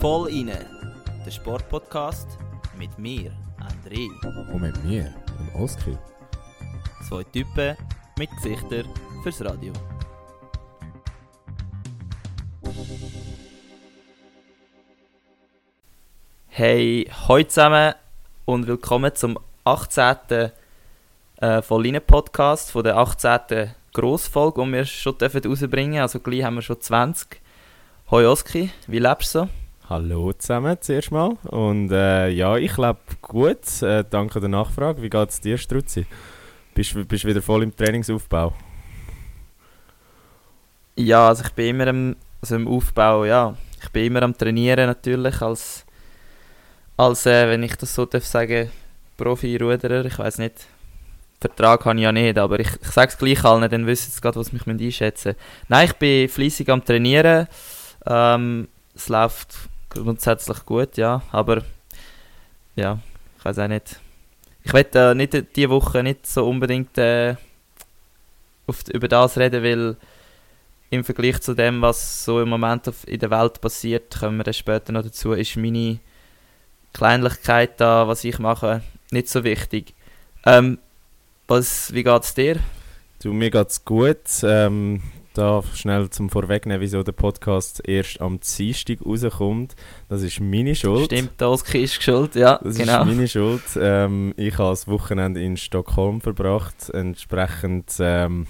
Voll inne, der Sportpodcast mit mir, André. Und mit mir, dem Oskar. Zwei Typen mit Gesichtern fürs Radio. Hey, heute zusammen und willkommen zum 18. Äh, Volline Podcast, von der 18. Grossfolge, die wir schon dürfen rausbringen Also gleich haben wir schon 20. Hoi Oski, wie lebst du so? Hallo zusammen zuerst mal. Und äh, ja, ich lebe gut. Äh, danke der Nachfrage. Wie geht es dir, Struzzi? Bist du wieder voll im Trainingsaufbau? Ja, also ich bin immer im, also im Aufbau, ja. Ich bin immer am Trainieren natürlich als, als äh, wenn ich das so darf sagen, Profi-Ruderer. Ich weiß nicht, Vertrag habe ich ja nicht, aber ich, ich sage es gleich allen, dann wissen sie gerade, was mich einschätzen müssen. Nein, ich bin fleissig am Trainieren. Ähm, es läuft grundsätzlich gut, ja, aber ja, ich weiß auch nicht. Ich werde äh, nicht diese Woche nicht so unbedingt äh, auf, über das reden, weil im Vergleich zu dem, was so im Moment auf, in der Welt passiert, kommen wir dann später noch dazu, ist meine Kleinlichkeit da, was ich mache, nicht so wichtig. Ähm, was, wie es dir? Du, mir geht's gut. Ähm, da schnell zum Vorwegnehmen, wieso der Podcast erst am Dienstag rauskommt. Das ist meine Schuld. Stimmt, Oski ist schuld, ja. Das genau. ist meine Schuld. Ähm, ich habe das Wochenende in Stockholm verbracht. Entsprechend ähm,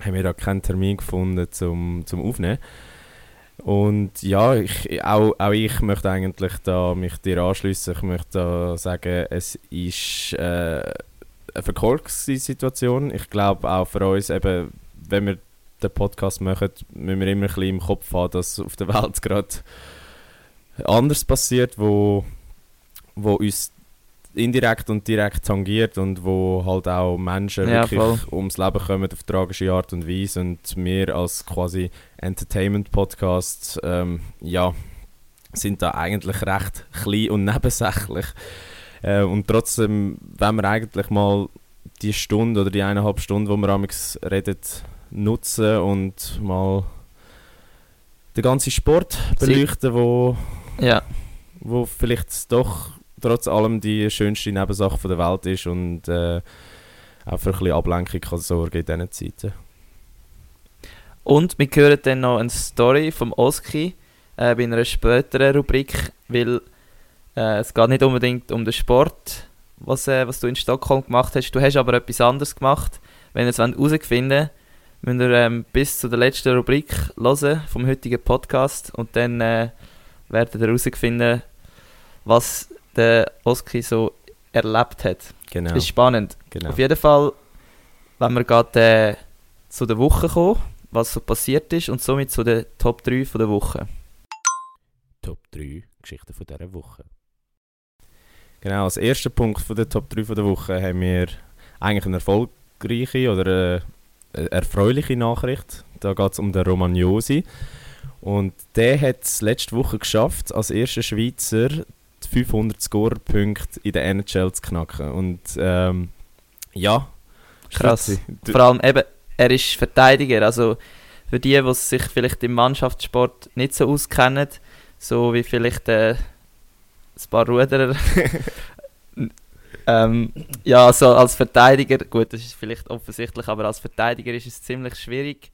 haben wir da keinen Termin gefunden zum, zum Aufnehmen. Und ja, ich, auch, auch ich möchte eigentlich da mich dir anschließen. Ich möchte da sagen, es ist äh, eine Verkorkssituation. Ich glaube auch für uns, eben, wenn wir den Podcast machen, müssen wir immer ein bisschen im Kopf haben, dass auf der Welt gerade anders passiert, wo, wo uns indirekt und direkt tangiert und wo halt auch Menschen ja, wirklich voll. ums Leben kommen auf tragische Art und Weise und wir als quasi Entertainment-Podcast ähm, ja, sind da eigentlich recht klein und nebensächlich äh, und trotzdem, wenn wir eigentlich mal die Stunde oder die eineinhalb Stunden, wo wir amigs reden, nutzen und mal den ganzen Sport beleuchten, wo, ja. wo vielleicht doch trotz allem die schönste Nebensache der Welt ist und äh, auch für ein bisschen Ablenkung kann sorgen in diesen Zeiten. Und wir hören dann noch eine Story vom Oski äh, bei einer späteren Rubrik, weil äh, es geht nicht unbedingt um den Sport, was, äh, was du in Stockholm gemacht hast. Du hast aber etwas anderes gemacht. Wenn ihr es herausfinden wollt, müsst ihr ähm, bis zu der letzten Rubrik hören vom heutigen Podcast und dann äh, werdet ihr herausfinden, was der Oski so erlebt hat. Genau. Das ist spannend. genau. Auf jeden Fall, wenn wir gerade äh, zu der Woche kommen, was so passiert ist und somit zu den Top 3 von der Woche. Top 3 Geschichten von dieser Woche. Genau, als erster Punkt von der Top 3 von der Woche haben wir eigentlich eine erfolgreiche oder eine erfreuliche Nachricht. Da geht es um den Romagnosi. Und der hat es letzte Woche geschafft, als erster Schweizer die 500 Score-Punkte in der NHL zu knacken. Und ähm, ja, Krass. Vor allem eben, er ist Verteidiger. Also für die, die sich vielleicht im Mannschaftssport nicht so auskennen, so wie vielleicht äh, ein paar Ruderer. ähm, ja, so als Verteidiger, gut, das ist vielleicht offensichtlich, aber als Verteidiger ist es ziemlich schwierig,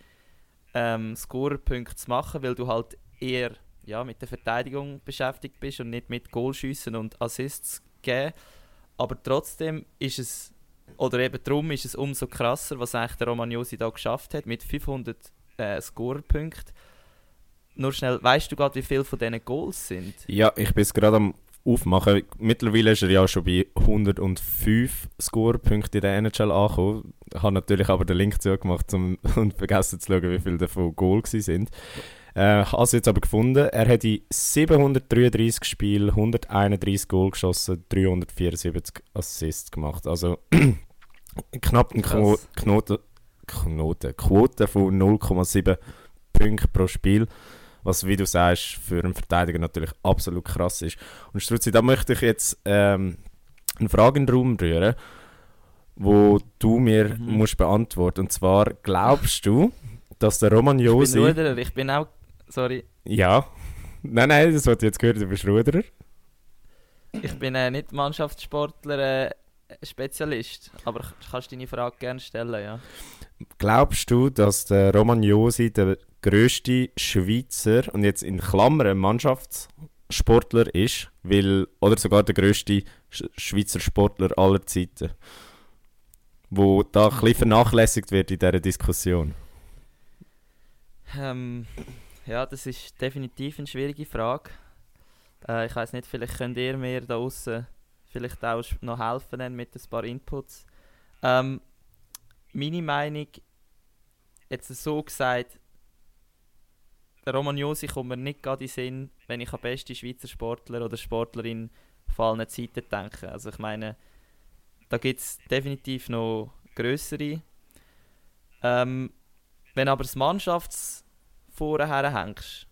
ähm, Scorerpunkte zu machen, weil du halt eher ja, mit der Verteidigung beschäftigt bist und nicht mit Goalschüssen und Assists geben. Aber trotzdem ist es, oder eben darum ist es umso krasser, was eigentlich der Romagnosi da geschafft hat, mit 500 äh, Scorerpunkten. Nur schnell, weißt du gerade, wie viele von diesen Goals sind? Ja, ich bin es gerade am Aufmachen. Mittlerweile ist er ja schon bei 105 Scorepunkten in der NHL angekommen. Ich habe natürlich aber den Link zugemacht um, und vergessen zu schauen, wie viele davon Goal sind. Äh, habe es jetzt aber gefunden. Er hat in 733 Spielen 131 Goal geschossen, 374 Assists gemacht. Also knapp eine Quo Krass. Knote, Knote, Quote von 0,7 Punkte pro Spiel. Was, wie du sagst, für einen Verteidiger natürlich absolut krass ist. Und Struzzi, da möchte ich jetzt ähm, eine Frage in den Raum rühren, wo du mir Mhm. musst beantworten. Und zwar, glaubst du, dass der Roman Ich bin Josi... Ruderer, ich bin auch... Sorry. Ja. Nein, nein, das ich jetzt gehört, du bist Ruderer. Ich bin äh, nicht Mannschaftssportler, äh, Spezialist. Aber kannst deine Frage gerne stellen, ja. Glaubst du, dass der Roman Josi der grösste Schweizer und jetzt in Klammern Mannschaftssportler ist, weil, oder sogar der grösste Sch Schweizer Sportler aller Zeiten, wo da ein bisschen vernachlässigt wird in dieser Diskussion? Ähm, ja, das ist definitiv eine schwierige Frage. Äh, ich weiß nicht, vielleicht könnt ihr mir da außen vielleicht auch noch helfen mit ein paar Inputs. Ähm, meine Meinung, jetzt so gesagt, der Roman Josi kommt mir nicht gerade in den Sinn, wenn ich an beste Schweizer Sportler oder Sportlerin von allen Zeiten denke. Also ich meine, da gibt es definitiv noch größere. Ähm, wenn aber das Mannschafts vorher hängst,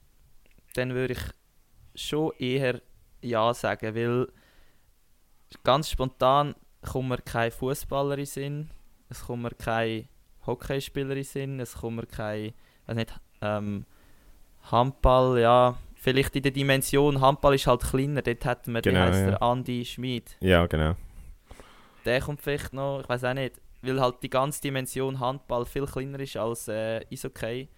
dann würde ich schon eher Ja sagen, weil ganz spontan kommt mir kein Fußballer in Sinn, es kommt mir kein Hockeyspieler in Sinn, es kommt mir kein, weiß nicht, ähm, Handball, ja, vielleicht in der Dimension, Handball ist halt kleiner, dort hätten wir, Genau, wie heisst ja. der, Andi Schmid. Ja, genau. Der kommt vielleicht noch, ich weiß auch nicht, weil halt die ganze Dimension Handball viel kleiner ist als äh, Eishockey.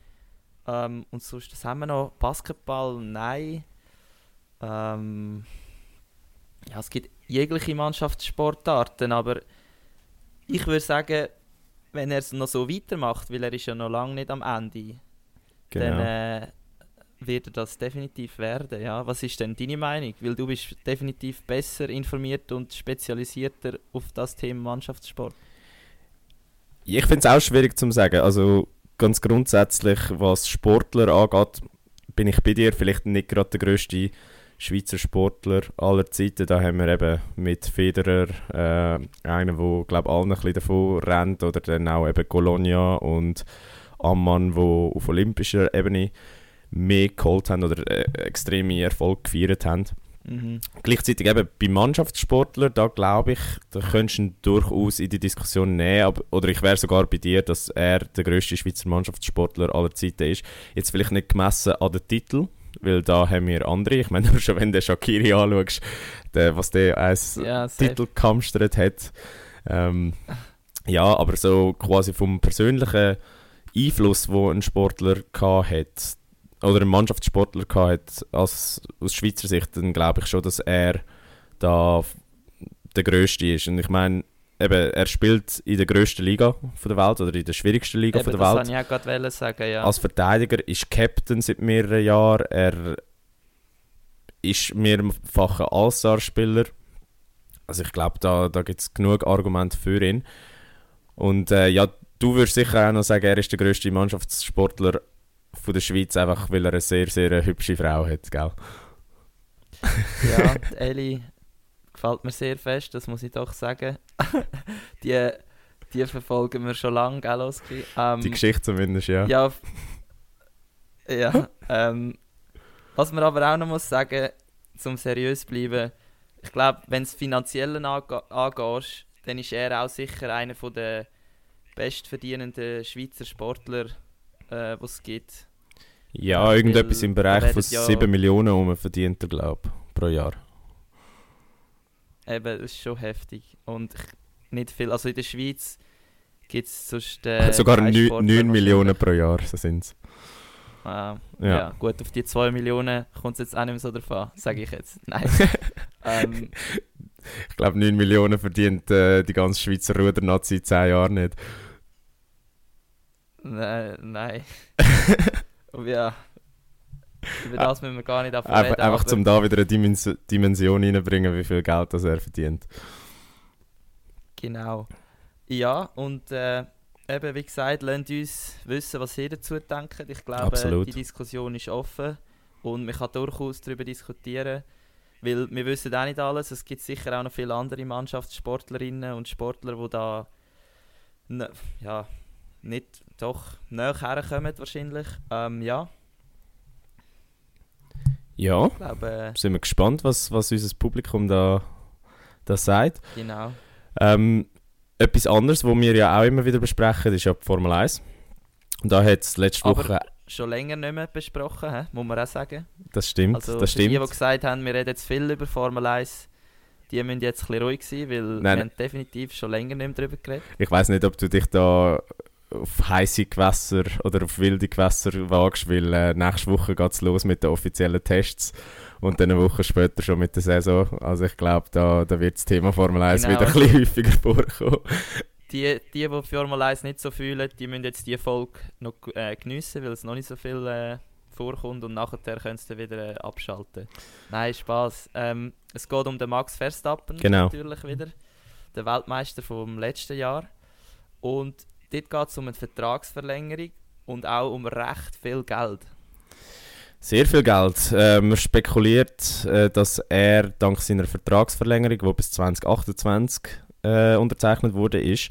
Ähm, und sonst, das haben wir noch. Basketball, nein. Ähm, ja, es gibt jegliche Mannschaftssportarten, aber ich würde sagen, wenn er es noch so weitermacht, weil er ist ja noch lange nicht am Ende, genau. dann äh, wird das definitiv werden. Ja. Was ist denn deine Meinung? Weil du bist definitiv besser informiert und spezialisierter auf das Thema Mannschaftssport. Ich finde es auch schwierig zu sagen. Also ganz grundsätzlich, was Sportler angeht, bin ich bei dir vielleicht nicht gerade der grösste Schweizer Sportler aller Zeiten. Da haben wir eben mit Federer äh, einen, der glaube allen ein bisschen davon rennt, oder dann auch eben Colonia und Ammann, wo auf olympischer Ebene mehr geholt haben oder äh, extreme Erfolg gefeiert haben. Mhm. Gleichzeitig eben bei Mannschaftssportlern, da glaube ich, da könntest du ihn durchaus in die Diskussion nehmen, aber, oder ich wäre sogar bei dir, dass er der grösste Schweizer Mannschaftssportler aller Zeiten ist. Jetzt vielleicht nicht gemessen an den Titel, weil da haben wir andere. Ich meine, schon wenn du Shakiri anschaust, der, was der als Ja. Titel gehamstert hat. Ähm, ja, aber so quasi vom persönlichen Einfluss, wo ein Sportler gehabt hat, oder ein Mannschaftssportler gehabt als, aus Schweizer Sicht, dann glaube ich schon, dass er da der Größte ist. Und ich meine, eben, er spielt in der grössten Liga von der Welt oder in der schwierigsten Liga Eben, von der das Welt. wollte ich auch sagen, ja. Als Verteidiger ist Captain seit mehreren Jahren. Er ist mehrfach ein All-Star-Spieler. Also ich glaube, da, da gibt es genug Argumente für ihn. Und äh, ja, du würdest sicher auch noch sagen, er ist der grösste Mannschaftssportler von der Schweiz, einfach weil er eine sehr, sehr hübsche Frau hat, gell? ja, Ellie gefällt mir sehr fest, das muss ich doch sagen. die, die verfolgen wir schon lange, gell, Oski? Ähm, Die Geschichte zumindest, ja. Ja, ja ähm, was man aber auch noch muss sagen, zum seriös bleiben, ich glaube, wenn es finanziellen ange angehst, dann ist er auch sicher einer der bestverdienenden Schweizer Sportler, äh, was es gibt. Ja, irgendetwas Weil im Bereich er von ja- 7 Millionen um verdient er, glaube ich, pro Jahr. Eben, das ist schon heftig. Und ich, nicht viel. Also in der Schweiz gibt es sonst. Äh, Sogar keinen 9, Sportler 9 Millionen pro Jahr, so sind es. Ah, Ja. ja. gut, auf die 2 Millionen kommt es jetzt auch nicht mehr so drauf an, sage ich jetzt. Nein. ähm, Ich glaube, 9 Millionen verdient äh, die ganze Schweizer Rudernazi in 10 Jahren nicht. Nein, nein. Aber ja. Über das müssen wir gar nicht davon reden. einfach aber- zum da wieder eine Dimens Dimension reinbringen, wie viel Geld das er verdient. Genau. Ja, und äh, eben, wie gesagt, lasst uns wissen, was ihr dazu denkt. Ich glaube, Absolut. die Diskussion ist offen und man kann durchaus darüber diskutieren, weil wir wissen auch nicht alles. Es gibt sicher auch noch viele andere Mannschaftssportlerinnen und Sportler, die da ja, nicht doch näher herkommen wahrscheinlich. Ähm, ja, Ja, ich glaube, sind wir gespannt, was, was unser Publikum da, da sagt. äh, genau. Ähm, etwas anderes, was wir ja auch immer wieder besprechen, ist ja die Formel 1. Und da hat es letzte Aber Woche, schon länger nicht mehr besprochen, he? muss man auch sagen. das stimmt, Also das für die, die stimmt. gesagt haben, wir reden jetzt viel über Formel 1, die müssen jetzt ein bisschen ruhig sein, weil Nein, wir haben definitiv schon länger nicht mehr darüber geredet. Ich weiß nicht, ob du dich da auf heiße Gewässer oder auf wilde Gewässer wagst, weil äh, nächste Woche geht es los mit den offiziellen Tests und dann eine Woche später schon mit der Saison. Also ich glaube, da, da wird das Thema Formel 1 Genau. wieder ein bisschen häufiger vorkommen. Die, die, die Formel 1 nicht so fühlen, die müssen jetzt die Folge noch äh, geniessen, weil es noch nicht so viel äh, vorkommt und nachher können sie wieder äh, abschalten. Nein, Spaß. Ähm, es geht um den Max Verstappen Genau. natürlich wieder, der Weltmeister vom letzten Jahr. Und dort geht es um eine Vertragsverlängerung und auch um recht viel Geld. Sehr viel Geld. Äh, man spekuliert, äh, dass er dank seiner Vertragsverlängerung, die bis 2028 äh, unterzeichnet wurde, ist,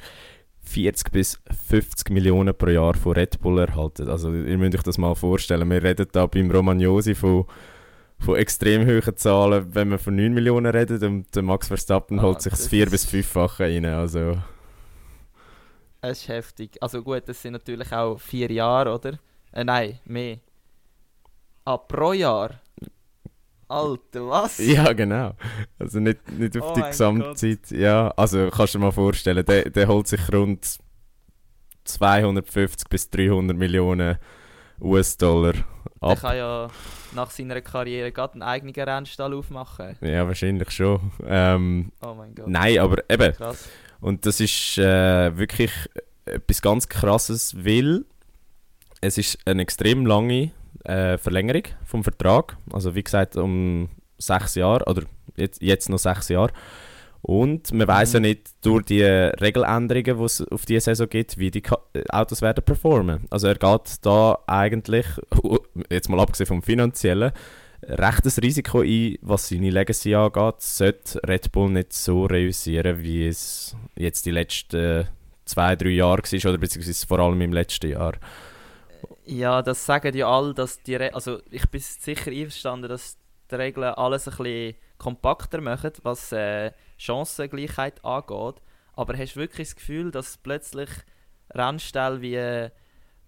40 bis 50 Millionen pro Jahr von Red Bull erhalten. Also ihr müsst euch das mal vorstellen. Wir reden da beim Romagnosi von, von extrem hohen Zahlen, wenn man von 9 Millionen redet und der Max Verstappen Ah, holt sich das das 4 ist- bis 5-fache rein. Also Es ist heftig. Also gut, das sind natürlich auch vier Jahre, oder? Äh, nein, mehr. Ah, pro Jahr? Alter, was? Ja, genau. Also nicht, nicht auf Oh die Gesamtzeit. Ja, also kannst du dir mal vorstellen, der, der holt sich rund 250 bis 300 Millionen US-Dollar Der ab. kann ja nach seiner Karriere gerade einen eigenen Rennstall aufmachen. Ja, wahrscheinlich schon. Ähm, Oh mein Gott. nein, aber eben, Krass. und das ist äh, wirklich etwas ganz Krasses, weil es ist eine extrem lange äh, Verlängerung vom Vertrag. Also wie gesagt, um sechs Jahre oder jetzt, jetzt noch sechs Jahre. Und man weiß Mhm. ja nicht durch die Regeländerungen, die es auf diese Saison gibt, wie die äh, Autos werden performen. Also er geht da eigentlich, jetzt mal abgesehen vom finanziellen, recht ein Risiko ein, was seine Legacy angeht, sollte Red Bull nicht so reüssieren, wie es jetzt die letzten zwei, drei Jahre war, oder beziehungsweise vor allem im letzten Jahr. Ja, das sagen ja alle, dass die Re also ich bin sicher einverstanden, dass die Regeln alles ein bisschen kompakter machen, was äh, Chancengleichheit angeht. Aber hast du wirklich das Gefühl, dass plötzlich Rennställe wie äh,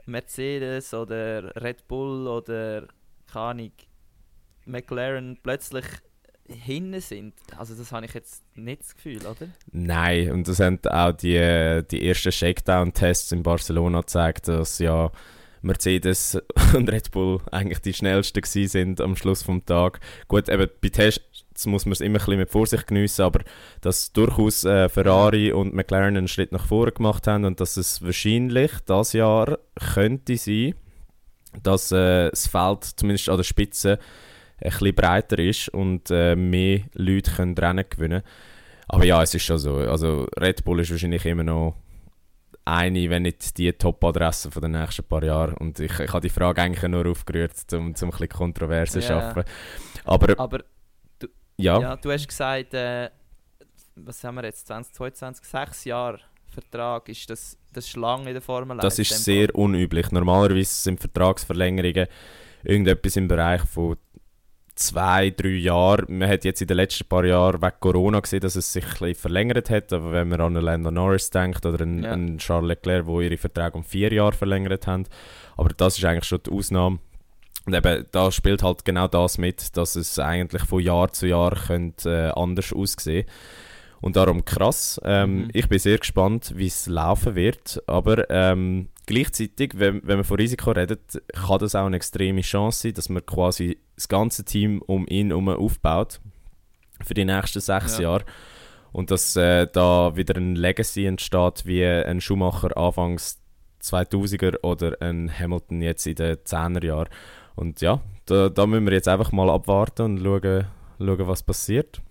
Mercedes oder Red Bull oder keine McLaren plötzlich hinten sind? Also das habe ich jetzt nicht das Gefühl, oder? Nein, und das haben auch die, die ersten Shakedown-Tests in Barcelona gezeigt, dass ja Mercedes und Red Bull eigentlich die schnellsten sind am Schluss vom Tag. Gut, eben bei Tests muss man es immer ein bisschen mit Vorsicht geniessen, aber dass durchaus äh, Ferrari und McLaren einen Schritt nach vorne gemacht haben und dass es wahrscheinlich das Jahr könnte sein, dass äh, das Feld zumindest an der Spitze ein bisschen breiter ist und äh, mehr Leute können Rennen gewinnen aber ja, es ist schon so. Also Red Bull ist wahrscheinlich immer noch eine, wenn nicht die Top-Adresse von den nächsten paar Jahren. Und ich, ich habe die Frage eigentlich nur aufgerührt, um, um ein bisschen Kontroverse zu Ja. schaffen. Aber Aber ja, Ja, du hast gesagt, äh, was haben wir jetzt, 2022, sechs Jahre Vertrag, ist das, das ist lang in der Formel 1? das ist sehr Fall. unüblich. Normalerweise sind Vertragsverlängerungen irgendetwas im Bereich von zwei, drei Jahren. Man hat jetzt in den letzten paar Jahren wegen Corona gesehen, dass es sich ein bisschen verlängert hat. Aber wenn man an einen Lando Norris denkt oder einen, Ja. einen Charles Leclerc, wo ihre Verträge um vier Jahre verlängert haben. Aber das ist eigentlich schon die Ausnahme. Und eben, da spielt halt genau das mit, dass es eigentlich von Jahr zu Jahr könnte, äh, anders aussehen Und darum krass. Ähm, Mhm. Ich bin sehr gespannt, wie es laufen wird. Aber ähm, gleichzeitig, wenn, wenn man von Risiko redet, kann das auch eine extreme Chance sein, dass man quasi das ganze Team um ihn herum aufbaut für die nächsten sechs Ja. Jahre. Und dass äh, da wieder ein Legacy entsteht, wie ein Schumacher anfangs 2000er oder ein Hamilton jetzt in den 10er Jahren. Und ja, da, da müssen wir jetzt einfach mal abwarten und schauen, schauen was passiert.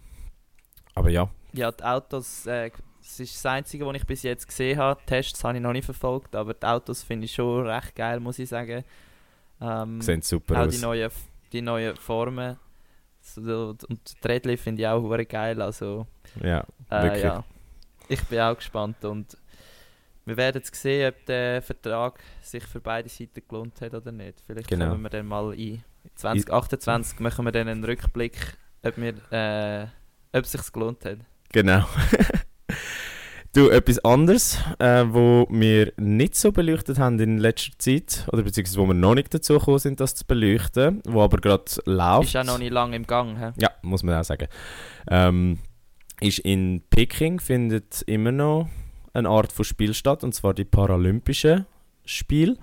Aber ja, Ja, die Autos, äh, das ist das Einzige, was ich bis jetzt gesehen habe. Tests habe ich noch nicht verfolgt, aber die Autos finde ich schon recht geil, muss ich sagen. Ähm, sehen super auch aus. die neuen, die neuen Formen. So, und die Rädchen finde ich auch geil, also... Ja, Äh, wirklich. ja. Ich bin auch gespannt und wir werden jetzt sehen, ob der Vertrag sich für beide Seiten gelohnt hat oder nicht. Vielleicht Genau. kommen wir dann mal ein. 2028 machen wir dann einen Rückblick, ob, wir, äh, ob es sich gelohnt hat. Genau. Du, etwas anderes, äh, wo wir nicht so beleuchtet haben in letzter Zeit, oder beziehungsweise wo wir noch nicht dazu gekommen sind, das zu beleuchten, wo aber gerade läuft. Ist ja noch nicht lange im Gang. He? Ja, muss man auch sagen. Ähm, ist in Peking findet immer noch eine Art von Spiel statt, und zwar die Paralympischen Spiele.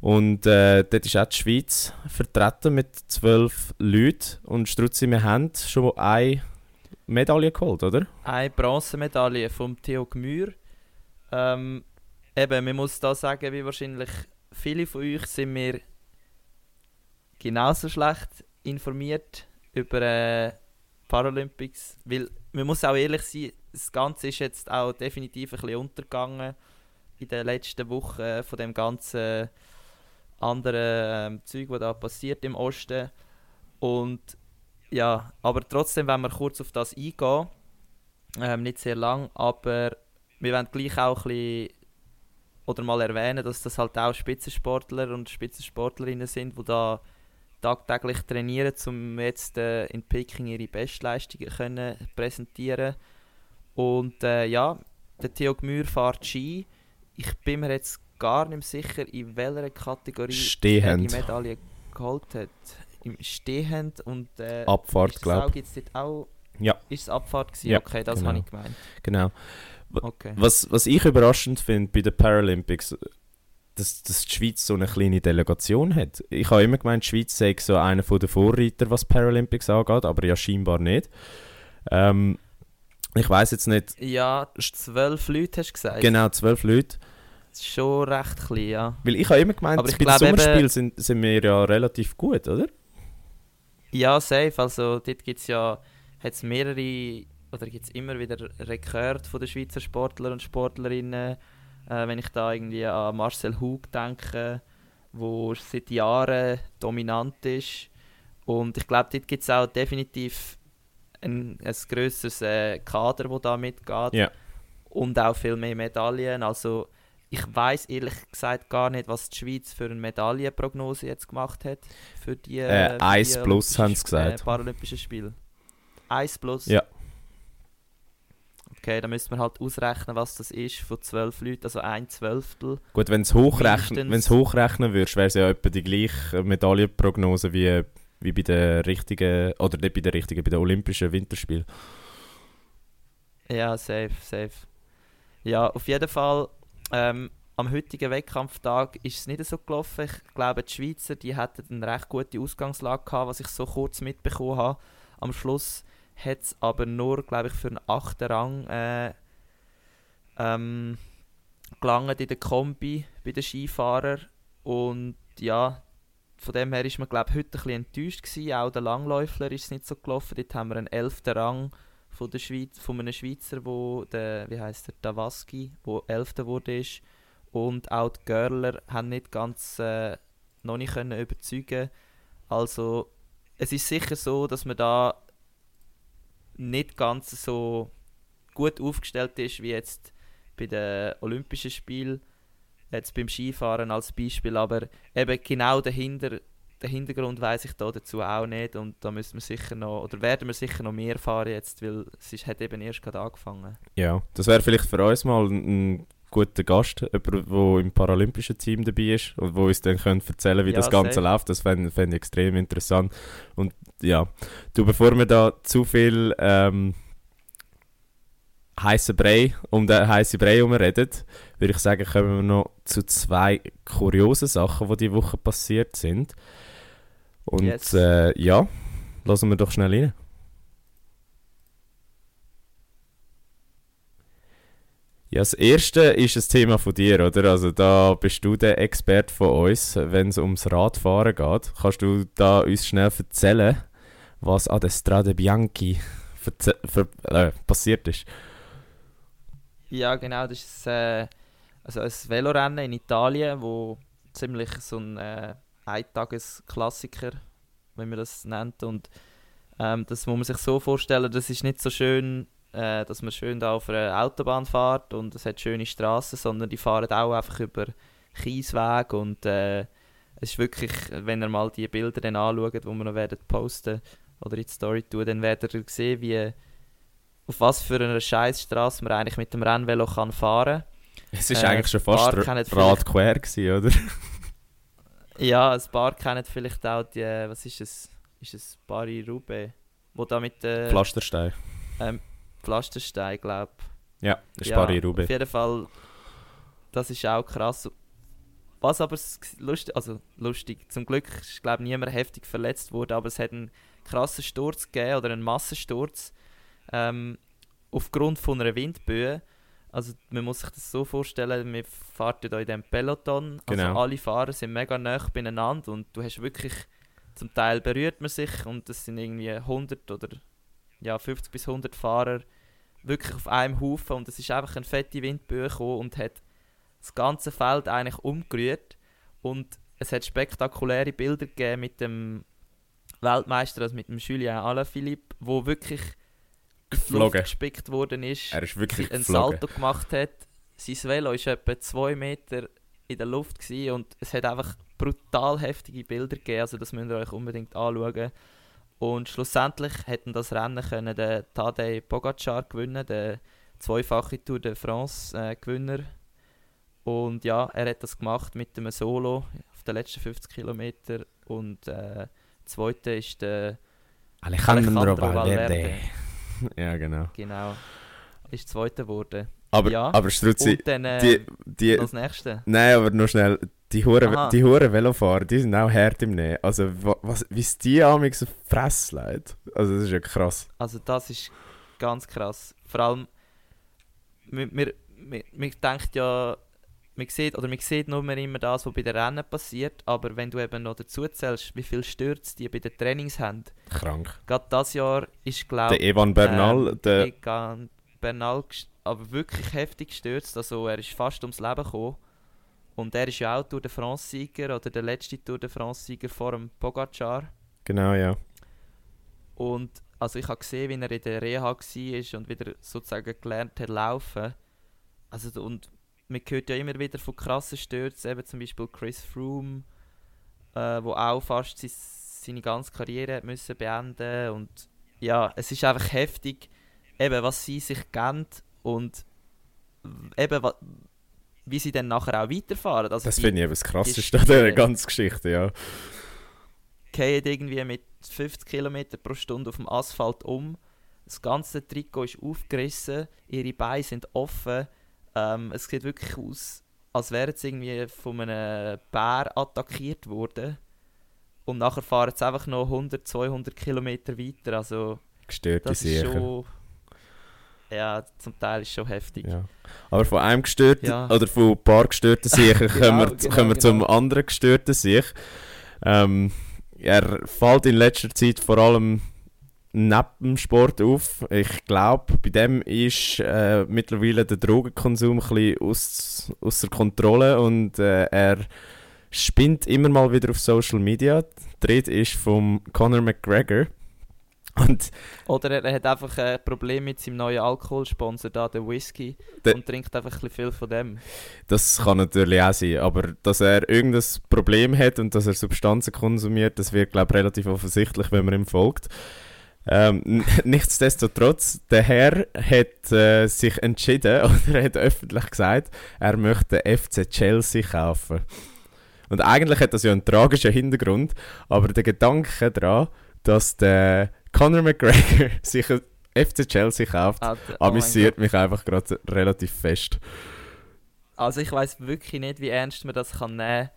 Und äh, dort ist auch die Schweiz vertreten mit zwölf Leuten. Und Struzzi, wir haben schon eine Medaille geholt, oder? Eine Bronzemedaille vom Theo Gmür. Ähm, eben, man muss da sagen, wie wahrscheinlich viele von euch sind wir genauso schlecht informiert über äh, Paralympics, weil man muss auch ehrlich sein, das Ganze ist jetzt auch definitiv ein bisschen untergegangen in den letzten Wochen äh, von dem ganzen anderen ähm, Zeug, was da passiert im Osten. Und ja, aber trotzdem, wenn wir kurz auf das eingehen, ähm, nicht sehr lang, aber wir wollen gleich auch ein bisschen oder mal erwähnen, dass das halt auch Spitzensportler und Spitzensportlerinnen sind, die da tagtäglich trainieren, um jetzt äh, in Peking ihre Bestleistungen können präsentieren Und äh, ja, der Theo Gmür fährt Ski. Ich bin mir jetzt gar nicht sicher, in welcher Kategorie er die Medaille geholt hat im Stehend und äh, Abfahrt, glaube ich. Gibt es auch... Ja. Ist es Abfahrt gewesen? Ja, okay, das genau. habe ich gemeint. Genau. Okay. Was, was ich überraschend finde bei den Paralympics, dass, dass die Schweiz so eine kleine Delegation hat. Ich habe immer gemeint, die Schweiz sei so einer der Vorreiter, was Paralympics angeht, aber ja scheinbar nicht. Ähm, ich weiß jetzt nicht. Ja, zwölf Leute hast du gesagt. Genau, zwölf Leute. Das ist schon recht klein, ja. Weil ich habe immer gemeint, Aber ich bei den Sommerspielen sind, sind wir ja relativ gut, oder? Ja, safe. Also dort gibt es ja hat's mehrere, oder gibt es immer wieder Rekorde von den Schweizer Sportler und Sportlerinnen. Äh, wenn ich da irgendwie an Marcel Hug denke, wo seit Jahren dominant ist. Und ich glaube, dort gibt es auch definitiv ein, ein grösseres äh, Kader, das da mitgeht. Ja. Und auch viel mehr Medaillen. Also ich weiß ehrlich gesagt gar nicht, was die Schweiz für eine Medaillenprognose jetzt gemacht hat für die, Äh, für die eins plus haben sie gesagt. Äh, Paralympischen Spiele. 1 plus? Ja. Okay, dann müssen wir halt ausrechnen, was das ist von 12 Leuten, also ein Zwölftel. Gut, wenn du hochrechnen, wenn's hochrechnen würdest, wäre es ja etwa die gleiche Medaillenprognose wie, wie bei den richtigen, oder nicht bei den richtigen, bei den Olympischen Winterspielen. Ja, safe, safe. Ja, auf jeden Fall, ähm, am heutigen Wettkampftag ist es nicht so gelaufen. Ich glaube, die Schweizer die hatten eine recht gute Ausgangslage gehabt, was ich so kurz mitbekommen habe. Am Schluss hat es aber nur, glaube ich, für einen achten Rang äh, ähm, gelangt in der Kombi bei den Skifahrern. Und ja, von dem her ist man, glaube ich, heute ein bisschen enttäuscht gewesen. Auch der Langläufler ist nicht so gelaufen. Dort haben wir einen elften Rang von, der Schweiz, von einem Schweizer, wo der, wie heißt der, Davaski, wo elfter wurde. Und auch die Görler haben nicht ganz, äh, noch nicht können überzeugen. Also es ist sicher so, dass man da nicht ganz so gut aufgestellt ist wie jetzt bei den Olympischen Spielen, jetzt beim Skifahren als Beispiel, aber eben genau dahinter, den Hintergrund weiß ich da dazu auch nicht und da müssen wir sicher noch, oder werden wir sicher noch mehr fahren jetzt, weil es ist, hat eben erst gerade angefangen. Ja, das wäre vielleicht für uns mal ein, ein guter Gast, jemand, der im paralympischen Team dabei ist und wo uns dann könnte erzählen wie Ja, das Ganze safe. läuft. Das fände fänd ich extrem interessant. Und ja, du, bevor wir da zu viel ähm, heißen Brei, um den heißen Brei herum reden, würde ich sagen, kommen wir noch zu zwei kuriosen Sachen, die diese Woche passiert sind. Und Yes. äh, ja, lassen wir doch schnell rein. Ja, das erste ist ein Thema von dir, oder? Also da bist du der Experte von uns, wenn es ums Radfahren geht. Kannst du da uns schnell erzählen, was an der Strade Bianchi äh, passiert ist? Ja, genau, das ist äh, also ein Velorennen in Italien, wo ziemlich so ein äh, Eintagesklassiker, wenn man das nennt. Und ähm, das muss man sich so vorstellen, das ist nicht so schön, äh, dass man schön da auf einer Autobahn fährt und es hat schöne Straßen, sondern die fahren auch einfach über Kiesweg und äh, es ist wirklich, wenn ihr mal die Bilder dann anschaut, die wir noch werden posten oder in die Story tun, dann werdet ihr sehen, wie auf was für einer Scheißstraße man eigentlich mit dem Rennvelo kann fahren Es ist Äh, eigentlich schon fast Bar Ra- kennen Rad quer gewesen, oder? Ja, ein paar kennen vielleicht auch die, äh, was ist es? Ist es Paris-Roubaix? Wo da mit den Pflasterstein. Pflasterstein, glaube Ja, das ist Ja, Paris-Roubaix. Auf jeden Fall, das ist auch krass. Was aber lustig, also lustig, zum Glück ist glaube niemand heftig verletzt worden, aber es hat einen krassen Sturz gegeben oder einen Massensturz ähm, aufgrund von einer Windböe. Also man muss sich das so vorstellen, wir fahren da in diesem Peloton, also Genau. alle Fahrer sind mega nah beieinander und du hast wirklich, zum Teil berührt man sich und das sind irgendwie 100 oder ja, 50 bis 100 Fahrer wirklich auf einem Haufen und es ist einfach eine fette Windböe gekommen und hat das ganze Feld eigentlich umgerührt und es hat spektakuläre Bilder gegeben mit dem Weltmeister, also mit dem Julien Alaphilippe, wo wirklich Geflogen. gespickt worden ist, Er ist wirklich ein. Salto gemacht hat. Sein Velo war etwa 2 Meter in der Luft und es hat einfach brutal heftige Bilder gegeben, also das müsst ihr euch unbedingt anschauen. Und schlussendlich hätten das Rennen können der Tadej Pogacar gewinnen, der zweifache Tour de France äh, Gewinner. Und ja, er hat das gemacht mit einem Solo auf den letzten 50 Kilometer und äh, zweite ist der Alejandro Alejandro Valverde. Valverde. Ja, genau. genau ist zweiter geworden. Aber, Ja. aber Struzzi, Und dann äh, die, die, als nächste. nein, aber noch schnell, die Huren, die Huren Velofahrer, die sind auch hart im Nähen. Also, wa- was, wie es die die Fresse legt. Also, das ist ja krass. Also das ist ganz krass. Vor allem, man, man, man, man denkt ja, man sieht, oder man sieht nur mehr immer das, was bei den Rennen passiert, aber wenn du eben noch dazu zählst, wie viel Stürze die bei den Trainings haben, Krank. gerade das Jahr ist glaube Der Evan Bernal, ähm, der, Egan Bernal aber wirklich heftig gestürzt, also er ist fast ums Leben gekommen. Und er ist ja auch Tour de France-Sieger oder der letzte Tour de France-Sieger vor dem Pogacar. genau, ja. Und also ich habe gesehen, wie er in der Reha war und wieder sozusagen gelernt hat laufen. Also und man hört ja immer wieder von krassen Stürzen, eben zum Beispiel Chris Froome, äh, wo auch fast sein, seine ganze Karriere hat müssen beenden und ja, es ist einfach heftig, eben was sie sich geben und eben wie sie dann nachher auch weiterfahren. Also Das finde ich eben das Krasseste an dieser ganzen Geschichte, ja. fallen irgendwie mit 50 km pro Stunde auf dem Asphalt um. Das ganze Trikot ist aufgerissen, ihre Beine sind offen. Ähm, es sieht wirklich aus, als wären sie irgendwie von einem Bär attackiert worden. Und nachher fahren sie einfach noch 100, 200 Kilometer weiter. Also Gestörte das ist Sicher. schon... Ja, zum Teil ist schon heftig. Ja. Aber von einem gestörten, Ja. oder von ein paar gestörten Sicher kommen wir, genau, kommen wir zum genau. anderen gestörten Sich. Ähm, er fällt in letzter Zeit vor allem neben dem Sport auf. Ich glaube, bei dem ist äh, mittlerweile der Drogenkonsum ein bisschen aus, außer Kontrolle und äh, er spinnt immer mal wieder auf Social Media. Die Rede ist vom Conor McGregor. Und Oder er, hat einfach ein Problem mit seinem neuen Alkoholsponsor, da, der Whisky, Der- und trinkt einfach ein viel von dem. Das kann natürlich auch sein, aber dass er irgendein Problem hat und dass er Substanzen konsumiert, das wird, glaube ich, relativ offensichtlich, wenn man ihm folgt. Ähm, nichtsdestotrotz, der Herr hat äh, sich entschieden, oder er hat öffentlich gesagt, er möchte FC Chelsea kaufen. Und eigentlich hat das ja einen tragischen Hintergrund, aber der Gedanke daran, dass der Conor McGregor sich FC Chelsea kauft, Ah, d- oh amüsiert mich einfach gerade relativ fest. Also ich weiß wirklich nicht, wie ernst man das kann nehmen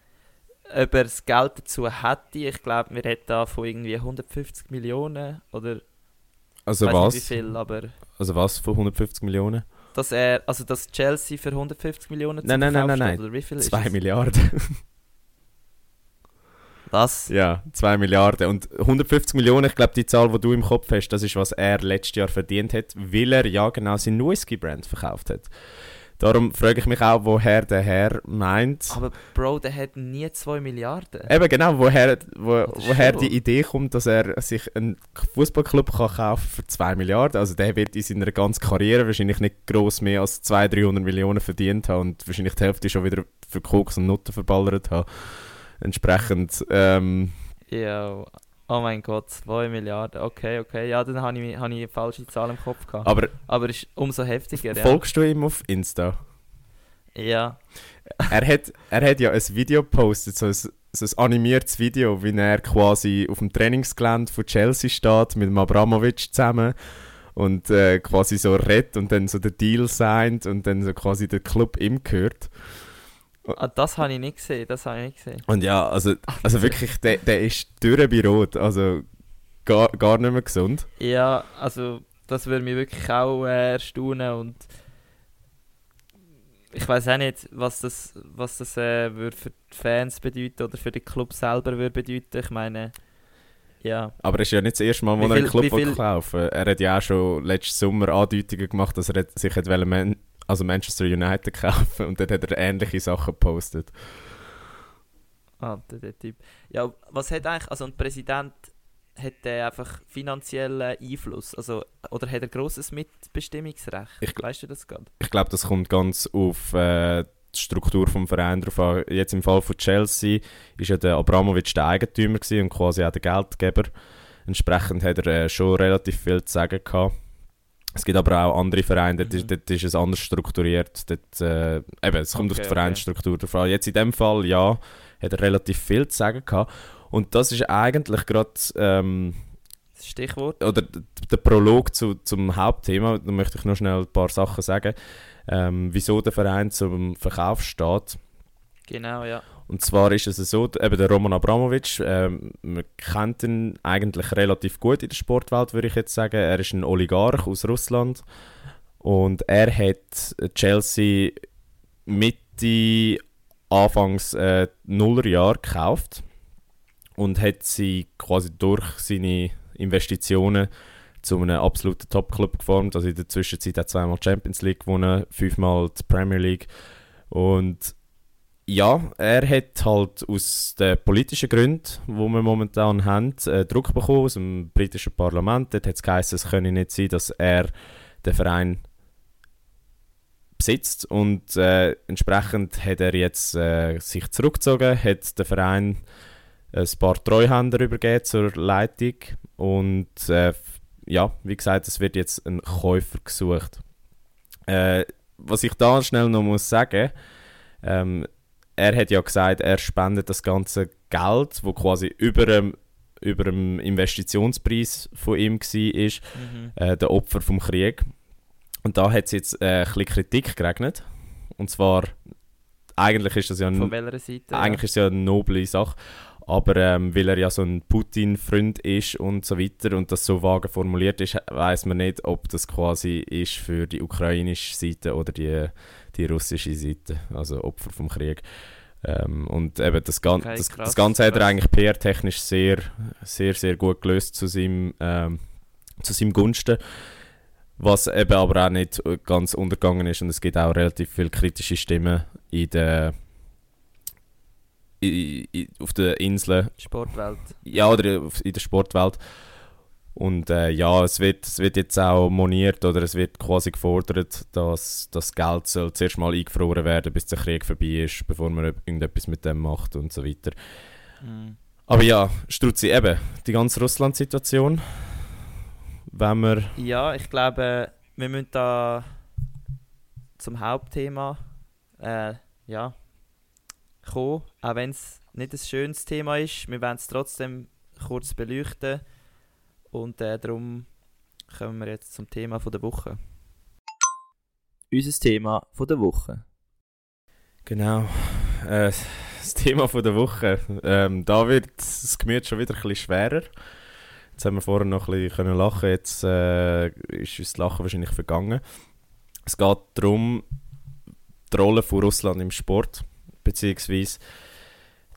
kann. Ob er das Geld dazu hätte. Ich glaube, wir hätten da von irgendwie 150 Millionen oder Also was? nicht wie viel, aber Also was von 150 Millionen? dass er, also dass Chelsea für 150 Millionen Nein, nein, nein, nein, steht, Oder wie viel ist 2 es? Milliarden. Was? ja, 2 Milliarden. Und 150 Millionen, ich glaube, die Zahl, die du im Kopf hast, das ist, was er letztes Jahr verdient hat, weil er ja genau seinen Whisky-Brand verkauft hat. Darum frage ich mich auch, woher der Herr meint. Aber Bro, der hat nie 2 Milliarden. Eben genau, woher, wo, woher die Idee kommt, dass er sich einen Fußballclub kann kaufen für 2 Milliarden. Also der wird in seiner ganzen Karriere wahrscheinlich nicht gross mehr als 200, 300 Millionen verdient haben und wahrscheinlich die Hälfte schon wieder für Koks und Nutten verballert haben. Entsprechend, ähm, Ja, Oh mein Gott, 2 Milliarden. Okay, okay. Ja, dann habe ich, hab ich eine falsche Zahl im Kopf gehabt. Aber Aber ist umso heftiger, ja. folgst du ihm auf Insta? Ja. er, hat, er hat ja ein Video gepostet, so ein, so ein animiertes Video, wie er quasi auf dem Trainingsgelände von Chelsea steht, mit dem Abramovic zusammen und äh, quasi so redet und dann so den Deal signed und dann so quasi der Club ihm gehört. Ah, das habe ich nicht gesehen, das habe ich nicht gesehen. Und ja, also, also wirklich, der, der ist durch bei Rot, also gar, gar nicht mehr gesund. Ja, also das würde mich wirklich auch äh, erstaunen und ich weiß auch nicht, was das, was das äh, würde für die Fans bedeuten oder für den Club selber würde bedeuten. Ich meine, ja. Aber es ist ja nicht das erste Mal, wo er einen Club viel- kaufen Er hat ja auch schon letzten Sommer Andeutungen gemacht, dass er sich hat Man also Manchester United kaufen und dort hat er ähnliche Sachen gepostet. Ah, der, der Typ. Ja, was hat eigentlich, also ein Präsident hat der einfach finanziellen Einfluss, also oder hat er grosses Mitbestimmungsrecht? Ich weißt du das gerade? Ich glaube, das kommt ganz auf äh, die Struktur vom Verein drauf an. Jetzt im Fall von Chelsea ist ja der Abramovic der Eigentümer und quasi auch der Geldgeber. Entsprechend hat er äh, schon relativ viel zu sagen gehabt. Es gibt aber auch andere Vereine, dort, Mhm. ist, dort ist es anders strukturiert. Dort, äh, eben, es kommt auf Okay, die okay. Vereinsstruktur drauf an. Jetzt in dem Fall, ja, hat er relativ viel zu sagen gehabt. Und das ist eigentlich gerade ähm, Das Stichwort. oder der Prolog zu, zum Hauptthema, da möchte ich noch schnell ein paar Sachen sagen, ähm, wieso der Verein zum Verkauf steht. Genau, ja. Und zwar ist es so, eben der Roman Abramovic, ähm, man kennt ihn eigentlich relativ gut in der Sportwelt, würde ich jetzt sagen. Er ist ein Oligarch aus Russland und er hat Chelsea Mitte, Anfangs äh, Nullerjahr gekauft und hat sie quasi durch seine Investitionen zu einem absoluten Top-Club geformt. Also in der Zwischenzeit hat er zweimal Champions League gewonnen, fünfmal die Premier League. Und ja, er hat halt aus den politischen Gründen, die wir momentan haben, äh, Druck bekommen aus dem britischen Parlament. Dort hat es geheißen, es könne nicht sein, dass er den Verein besitzt und äh, entsprechend hat er jetzt äh, sich zurückgezogen, hat den Verein ein paar Treuhänder übergeben zur Leitung und äh, ja, wie gesagt, es wird jetzt ein Käufer gesucht. Äh, was ich da schnell noch muss sagen, ähm, er hat ja gesagt, er spendet das ganze Geld, wo quasi über dem, über dem Investitionspreis von ihm war, Mhm. äh, der Opfer vom Krieg. Und da hat es jetzt äh, ein bisschen Kritik geregnet. Und zwar, eigentlich ist das ja, ein, Seite? eigentlich ist es ja eine noble Sache, aber ähm, weil er ja so ein Putin-Freund ist und so weiter und das so vage formuliert ist, weiß man nicht, ob das quasi ist für die ukrainische Seite oder die, die russische Seite, also Opfer vom Krieg. Ähm, und eben das, Gan Okay, das, das Ganze hat er eigentlich PR-technisch sehr, sehr, sehr gut gelöst zu seinem, ähm, zu seinem Gunsten. Was eben aber auch nicht ganz untergegangen ist und es gibt auch relativ viele kritische Stimmen in der, i- i- auf den Inseln, Sportwelt. ja, oder in der Sportwelt. Und äh, ja, es wird, es wird jetzt auch moniert oder es wird quasi gefordert, dass das Geld soll zuerst mal eingefroren werden, bis der Krieg vorbei ist, bevor man irgendetwas mit dem macht und so weiter. Mhm. Aber ja, Struzzi, eben, die ganze Russland-Situation, wenn wir... Ja, ich glaube, wir müssen da zum Hauptthema äh, ja, kommen. Auch wenn es nicht ein schönes Thema ist, wir werden es trotzdem kurz beleuchten. Und äh, darum kommen wir jetzt zum Thema von der Woche. Unser Thema von der Woche. Genau. Äh, das Thema von der Woche. Ähm, da wird das Gemüt schon wieder bisschen schwerer. Jetzt haben wir vorher noch ein bisschen lachen, jetzt äh, ist uns das Lachen wahrscheinlich vergangen. Es geht darum, die Rolle von Russland im Sport, beziehungsweise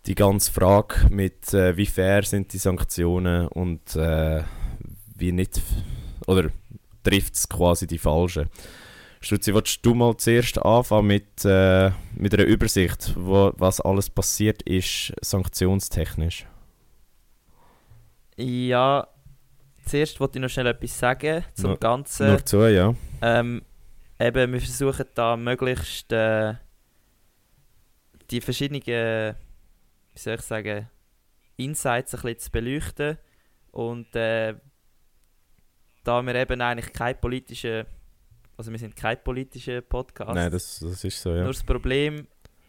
die ganze Frage mit, äh, wie fair sind die Sanktionen und äh, wie nicht, oder trifft es quasi die Falschen. Stutzi, willst du mal zuerst anfangen mit, äh, mit einer Übersicht, wo, was alles passiert ist, sanktionstechnisch? Ja, zuerst wollte ich noch schnell etwas sagen zum Nur- Ganzen. Nur zu, ja. Ähm, eben, wir versuchen da möglichst äh, die verschiedenen, wie soll ich sagen, Insights ein bisschen zu beleuchten. Und äh, da wir eben eigentlich kein politischer, also wir sind kein politischer Podcast. Nein, das, das ist so, ja. Nur das Problem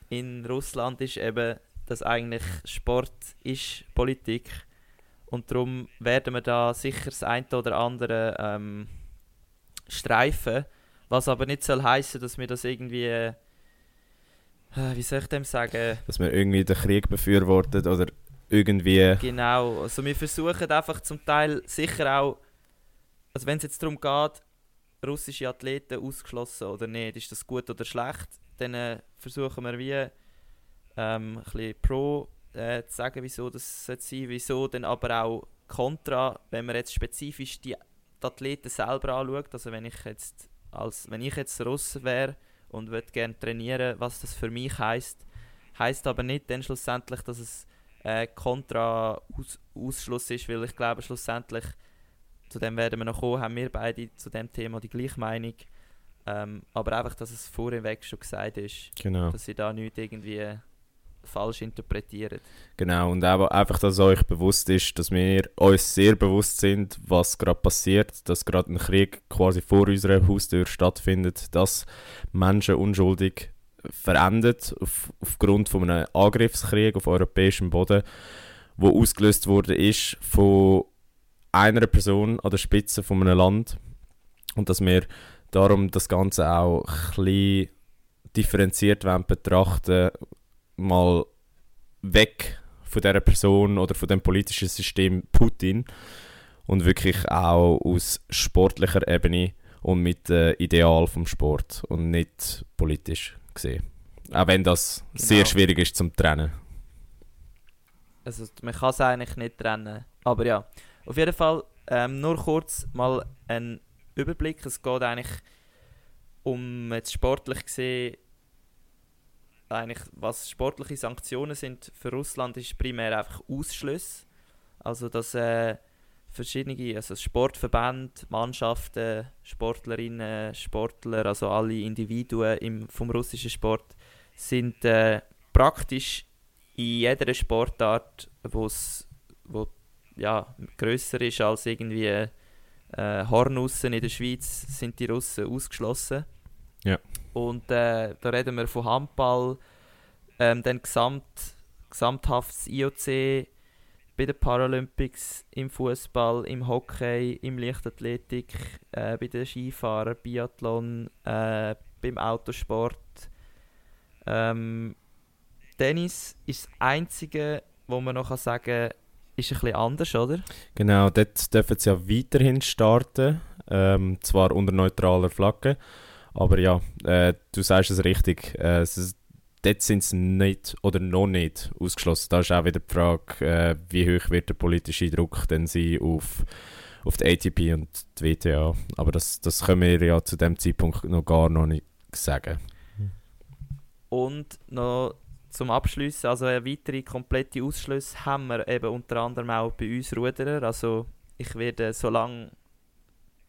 in Russland ist eben, dass eigentlich Sport ist Politik und darum werden wir da sicher das eine oder andere ähm, streifen, was aber nicht soll heißen, dass wir das irgendwie äh, wie soll ich dem sagen? Dass wir irgendwie den Krieg befürwortet oder irgendwie. Genau, also wir versuchen einfach zum Teil sicher auch, also wenn es jetzt darum geht, russische Athleten ausgeschlossen oder nicht, ist das gut oder schlecht, dann äh, versuchen wir wie ähm, ein bisschen pro äh, zu sagen, wieso das sein sollte, wieso dann aber auch kontra, wenn man jetzt spezifisch die, die Athleten selber anschaut, also wenn ich jetzt als wenn ich jetzt Russe wäre und würde gerne trainieren, was das für mich heißt, heißt aber nicht dann schlussendlich, dass es äh, kontra -Aus Ausschluss ist, weil ich glaube schlussendlich zu dem werden wir noch kommen, haben wir beide zu dem Thema die gleiche Meinung. Ähm, aber einfach, dass es vorweg schon gesagt ist, genau. dass sie da nicht irgendwie falsch interpretieren. Genau, und auch einfach, dass euch bewusst ist, dass wir uns sehr bewusst sind, was gerade passiert, dass gerade ein Krieg quasi vor unserer Haustür stattfindet, dass Menschen unschuldig verendet auf, aufgrund von einem Angriffskrieg auf europäischem Boden, wo ausgelöst wurde ist von einer Person an der Spitze von einem Land und dass wir darum das Ganze auch ein differenziert betrachten mal weg von dieser Person oder von dem politischen System Putin und wirklich auch aus sportlicher Ebene und mit äh, Ideal vom Sport und nicht politisch gesehen. Auch wenn das genau. sehr schwierig ist zum trennen. Also man kann es eigentlich nicht trennen. Aber ja, auf jeden Fall ähm, nur kurz mal ein Überblick. Es geht eigentlich um jetzt sportlich gesehen eigentlich, was sportliche Sanktionen sind für Russland, ist primär einfach Ausschluss. Also, dass äh, verschiedene, also Sportverbände, Mannschaften, Sportlerinnen, Sportler, also alle Individuen im, vom russischen Sport, sind äh, praktisch in jeder Sportart, wo's, wo ja, grösser ist als irgendwie äh, Hornussen in der Schweiz, sind die Russen ausgeschlossen. Ja. Und äh, da reden wir von Handball, ähm, dann gesamt, gesamthaftes IOC bei den Paralympics, im Fußball, im Hockey, im Leichtathletik, äh, bei den Skifahrern, Biathlon, äh, beim Autosport. Ähm, Tennis ist das Einzige, wo man noch sagen kann, ist ein bisschen anders, oder? Genau, dort dürfen sie ja weiterhin starten, ähm, zwar unter neutraler Flagge, aber ja, äh, du sagst es richtig. Äh, es, dort sind sie nicht oder noch nicht ausgeschlossen. Da ist auch wieder die Frage, äh, wie hoch wird der politische Druck denn sein auf, auf die ATP und die WTA. Aber das, das können wir ja zu dem Zeitpunkt noch gar noch nicht sagen. Und noch zum Abschluss, also eine weitere komplette Ausschluss haben wir eben unter anderem auch bei uns Ruderer. Also ich werde, solange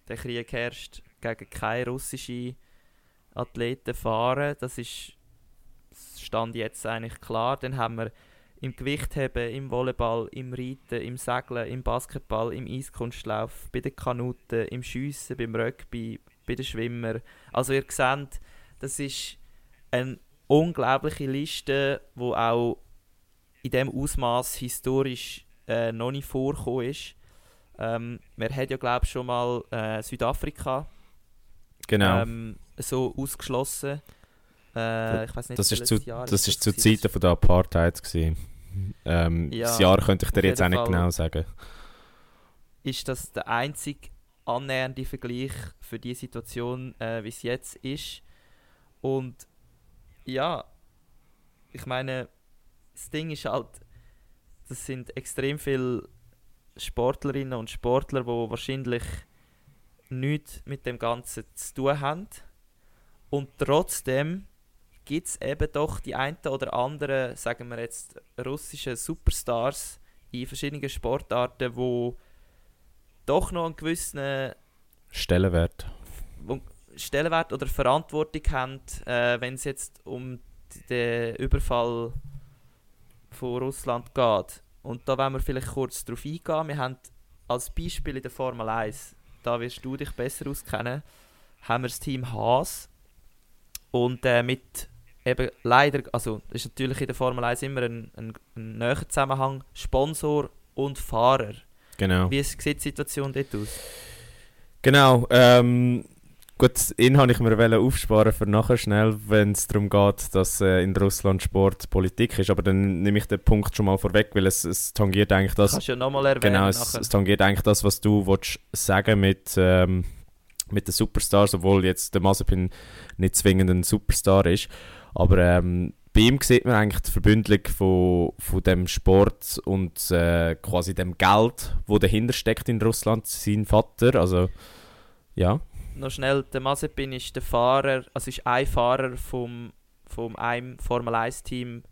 der Krieg herrscht, gegen keine russische Athleten fahren. Das ist stand jetzt eigentlich klar. Dann haben wir im Gewichtheben, im Volleyball, im Reiten, im Segeln, im Basketball, im Eiskunstlauf, bei den Kanuten, im Schiessen, beim Rugby, bei den Schwimmer. Also ihr seht, das ist eine unglaubliche Liste, wo auch in dem Ausmaß historisch äh, noch nicht vorgekommen ist. Ähm, man hat ja glaube ich schon mal äh, Südafrika genau. ähm, so ausgeschlossen. Äh, ich weiß nicht, das ist zu, Jahr das ist zu Zeiten von der Apartheid Ähm, ja, das Jahr könnte ich dir jetzt auch nicht genau sagen. Ist das der einzige annähernde Vergleich für die Situation, äh, wie es jetzt ist? Und ja, ich meine, das Ding ist halt, das sind extrem viele Sportlerinnen und Sportler, die wahrscheinlich nichts mit dem Ganzen zu tun haben. Und trotzdem gibt es eben doch die einen oder anderen, sagen wir jetzt, russische Superstars in verschiedenen Sportarten, wo doch noch einen gewissen Stellenwert, Stellenwert oder Verantwortung haben, äh, wenn es jetzt um den Überfall von Russland geht. Und da wollen wir vielleicht kurz darauf eingehen. Wir haben als Beispiel in der Formel 1, da wirst du dich besser auskennen, haben wir das Team Haas und äh, mit eben leider, also ist natürlich in der Formel 1 immer ein, ein, ein näherer Zusammenhang, Sponsor und Fahrer. Genau. Wie sieht die Situation dort aus? Genau, ähm, gut, ihn habe ich mir aufsparen für nachher schnell, wenn es darum geht, dass äh, in Russland Sport Politik ist, aber dann nehme ich den Punkt schon mal vorweg, weil es, es tangiert eigentlich das... Kannst du ja nochmal erwähnen Genau, es, es tangiert eigentlich das, was du willst sagen mit, ähm, mit den Superstars, obwohl jetzt der Mazepin nicht zwingend ein Superstar ist, aber ähm, bei ihm sieht man eigentlich die Verbündelung von, von dem Sport und äh, quasi dem Geld, wo dahinter steckt in Russland, sein Vater, also ja, Noch schnell, der Mazepin ist der Fahrer, also ist ein Fahrer vom, vom einem Formel 1 Team,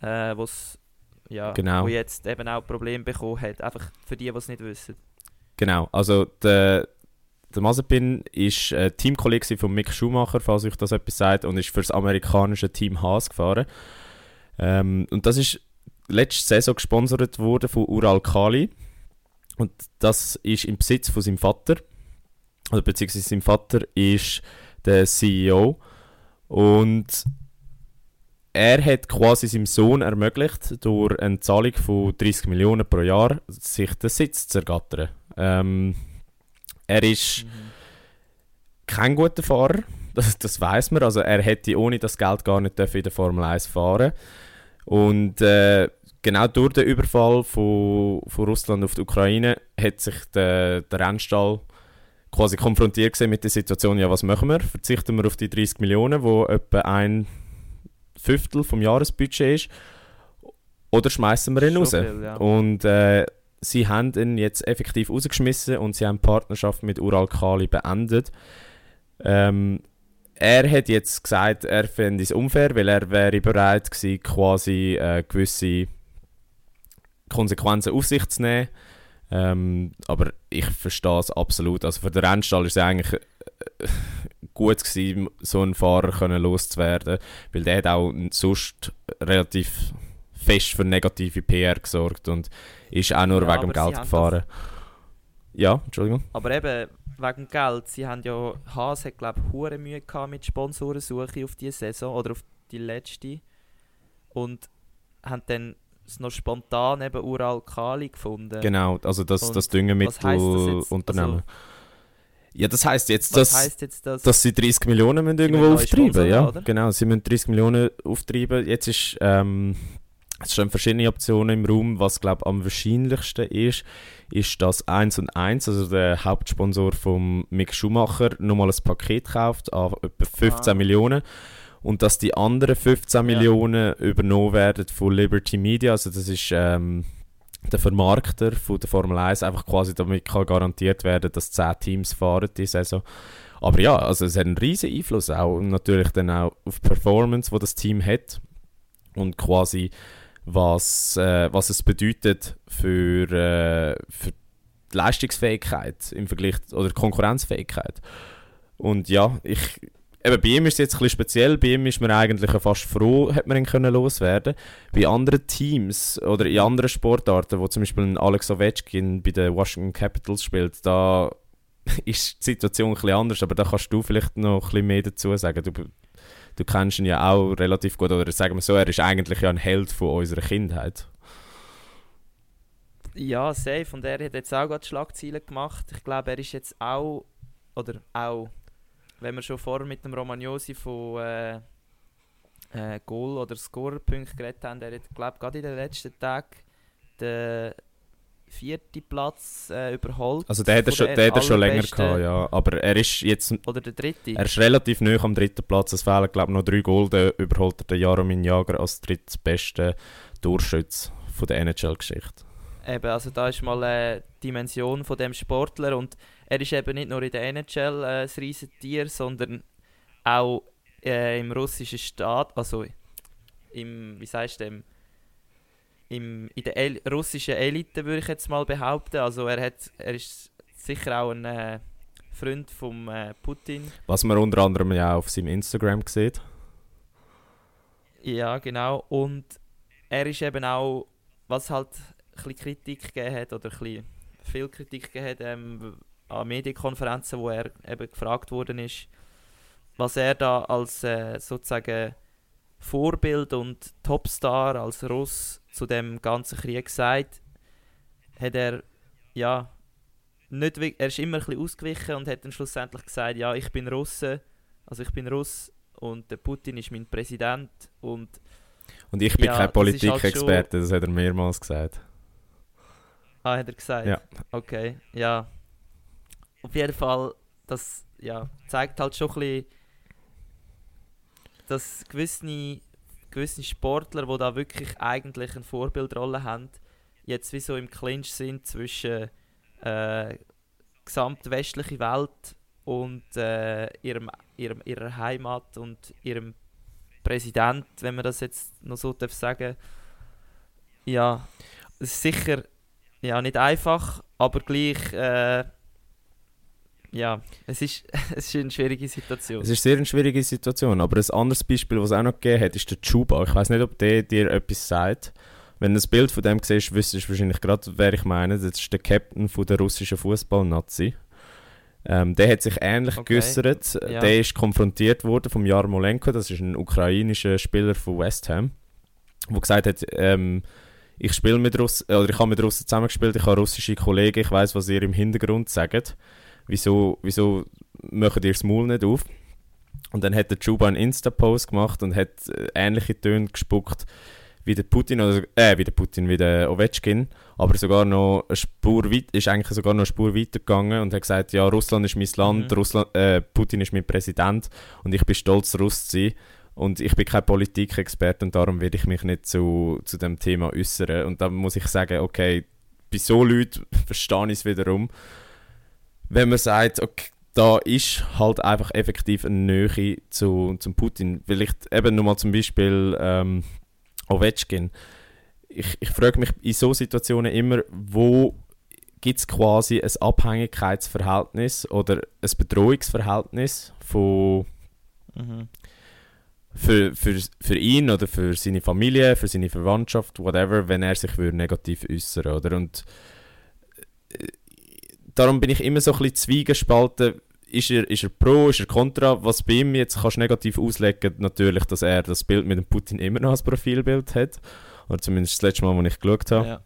äh, wo's, ja, Genau. wo jetzt eben auch Probleme bekommen hat. Einfach für die, die es nicht wissen. Genau, also der, der Mazepin ist äh, Teamkollege von Mick Schumacher, falls euch das etwas sagt, und ist für das amerikanische Team Haas gefahren. Ähm, und das ist letzte Saison gesponsert worden von Ural Kali. Und das ist im Besitz von seinem Vater. Oder beziehungsweise sein Vater ist der CEO. Und er hat quasi seinem Sohn ermöglicht, durch eine Zahlung von 30 Millionen pro Jahr sich den Sitz zu ergattern. Ähm, er ist kein guter Fahrer, das, das weiß man. Also er hätte ohne das Geld gar nicht dürfen in der Formel 1 fahren Und äh, genau durch den Überfall von, von Russland auf die Ukraine hat sich der, der Rennstall quasi konfrontiert gesehen mit der Situation, ja was machen wir? Verzichten wir auf die 30 Millionen, wo etwa ein Fünftel vom Jahresbudget ist, oder schmeißen wir ihn raus? viel, ja. Und äh, sie haben ihn jetzt effektiv rausgeschmissen und sie haben die Partnerschaft mit Ural Kali beendet. Ähm, er hat jetzt gesagt, er fände es unfair, weil er wäre bereit gewesen, quasi äh, gewisse Konsequenzen auf sich zu nehmen. Ähm, aber ich verstehe es absolut. Also für den Rennstall ist es eigentlich äh, gut gewesen, so einen Fahrer können loszuwerden, weil der hat auch sonst relativ fest für negative PR gesorgt und ist auch nur Ja, wegen dem Geld gefahren. Ja, Entschuldigung. Aber eben, wegen Geld, sie haben ja, Haas hat glaube ich hure Mühe gehabt mit Sponsorensuche auf diese Saison oder auf die letzte und haben dann es noch spontan eben Ural Kali gefunden. Genau, also das, Und das? Düngemittelunternehmen. Also- ja, das heißt jetzt, dass, heisst jetzt das? dass sie 30 Millionen müssen irgendwo müssen auftreiben Sponsoren, ja. oder? Genau, sie müssen 30 Millionen auftreiben. Jetzt ist ähm, es stehen verschiedene Optionen im Raum. Was glaube am wahrscheinlichsten ist, ist, dass 1 und 1, also der Hauptsponsor von Mick Schumacher, nochmal ein Paket kauft an etwa 15 Ah. Millionen und dass die anderen 15 Ja. Millionen übernommen werden von Liberty Media. Also das ist ähm, der Vermarkter von der Formel 1, einfach quasi damit kann garantiert werden, dass 10 Teams fahren diese Saison. Aber ja, also es hat einen riesen Einfluss auch und natürlich dann auch auf die Performance, wo das Team hat und quasi was, äh, was es bedeutet für, äh, für die Leistungsfähigkeit im Vergleich oder Konkurrenzfähigkeit. Und ja, ich, eben bei ihm ist es jetzt ein bisschen speziell, bei ihm ist man eigentlich fast froh, hat man ihn können loswerden. Bei anderen Teams oder in anderen Sportarten, wo zum Beispiel ein Alex Ovechkin bei den Washington Capitals spielt, da ist die Situation ein bisschen anders, aber da kannst du vielleicht noch ein bisschen mehr dazu sagen. Du, du kennst ihn ja auch relativ gut, oder sagen wir so, er ist eigentlich ja ein Held von unserer Kindheit. Ja, safe. Und er hat jetzt auch gerade Schlagzeilen gemacht. Ich glaube, er ist jetzt auch, oder auch, wenn wir schon vorher mit dem Romagnosi von äh, äh, Goal- oder Scorerpunkten geredet haben, er hat, glaube gerade in den letzten Tagen den vierten Platz äh, überholt. Also der hat er schon, der hat er schon länger gehabt, ja. Aber er ist jetzt Oder der dritte. Er ist relativ nah am dritten Platz. Es fehlen, glaube ich, noch drei Goal. Dann überholt er den Jaromir Jager als drittbesten Torschütz von der NHL-Geschichte. Eben, also da ist mal äh, die Dimension von dem Sportler und er ist eben nicht nur in der NHL äh, das Riesentier, sondern auch äh, im russischen Staat, also im, wie sagst du dem, im, in der El russischen Elite würde ich jetzt mal behaupten. Also er hat, er ist sicher auch ein äh, Freund von äh, Putin. Was man unter anderem ja auch auf seinem Instagram sieht. Ja, genau. Und er ist eben auch, was halt ein bisschen Kritik gegeben hat oder ein bisschen viel Kritik gegeben hat ähm, an Medienkonferenzen, wo er eben gefragt worden ist, was er da als äh, sozusagen Vorbild und Topstar als Russ zu dem ganzen Krieg sagt, hat er ja nicht, er ist immer ein bisschen ausgewichen und hat dann schlussendlich gesagt, ja, ich bin Russe, also ich bin Russ und der Putin ist mein Präsident und und ich bin Ja, kein das halt Politikexperte, das hat er mehrmals gesagt. Ah, hat er gesagt? Ja. Okay, ja. Auf jeden Fall, das ja, zeigt halt schon ein bisschen, dass gewisse, gewisse Sportler, die da wirklich eigentlich eine Vorbildrolle haben, jetzt wie so im Clinch sind zwischen äh, gesamtwestlicher Welt und äh, ihrem, ihrem, ihrer Heimat und ihrem Präsident, wenn man das jetzt noch so darf sagen. Ja, es ist sicher ja, nicht einfach, aber gleich, äh, ja, es ist, es ist eine schwierige Situation. Es ist sehr eine schwierige Situation, aber ein anderes Beispiel, was es auch noch gegeben hat, ist der Chuba. Ich weiß nicht, ob der dir etwas sagt. Wenn du ein Bild von dem siehst, wüsstest du wahrscheinlich gerade, wer ich meine. Das ist der Captain von der russischen Fußball-Nazi. Ähm, der hat sich ähnlich Okay, geäußert. ja. Der ist konfrontiert worden vom Jarmolenko, das ist ein ukrainischer Spieler von West Ham, der gesagt hat, ähm, ich spiele mit Russen, oder ich habe mit Russen zusammengespielt, ich habe russische Kollegen, ich weiß, was ihr im Hintergrund sagt. Wieso, wieso macht ihr das Maul nicht auf? Und dann hat der Chuba einen Insta-Post gemacht und hat äh, ähnliche Töne gespuckt wie der Putin, oder, äh, wie der Putin, wie der Ovechkin, aber sogar noch eine Spur weit, ist eigentlich sogar noch eine Spur weiter gegangen und hat gesagt, ja, Russland ist mein Land, Mhm. Russland, äh, Putin ist mein Präsident und ich bin stolz, Russ zu sein. Und ich bin kein Politikexperte und darum will ich mich nicht zu, zu dem Thema äußern. Und da muss ich sagen, okay, bei so Leuten verstehe ich es wiederum. Wenn man sagt, okay, da ist halt einfach effektiv eine Nähe zu, zum Putin. Vielleicht eben nochmal zum Beispiel ähm, Ovechkin. Ich, ich frage mich in so Situationen immer, wo gibt es quasi ein Abhängigkeitsverhältnis oder ein Bedrohungsverhältnis von Mhm. Für, für, für ihn oder für seine Familie, für seine Verwandtschaft, whatever, wenn er sich würde negativ äußern oder und äh, darum bin ich immer so ein bisschen zwiegespalten. Ist er, ist er pro, ist er kontra? Was bei ihm jetzt kannst du negativ auslegen, natürlich, dass er das Bild mit dem Putin immer noch als Profilbild hat. Oder zumindest das letzte Mal, als ich geschaut habe. Ja.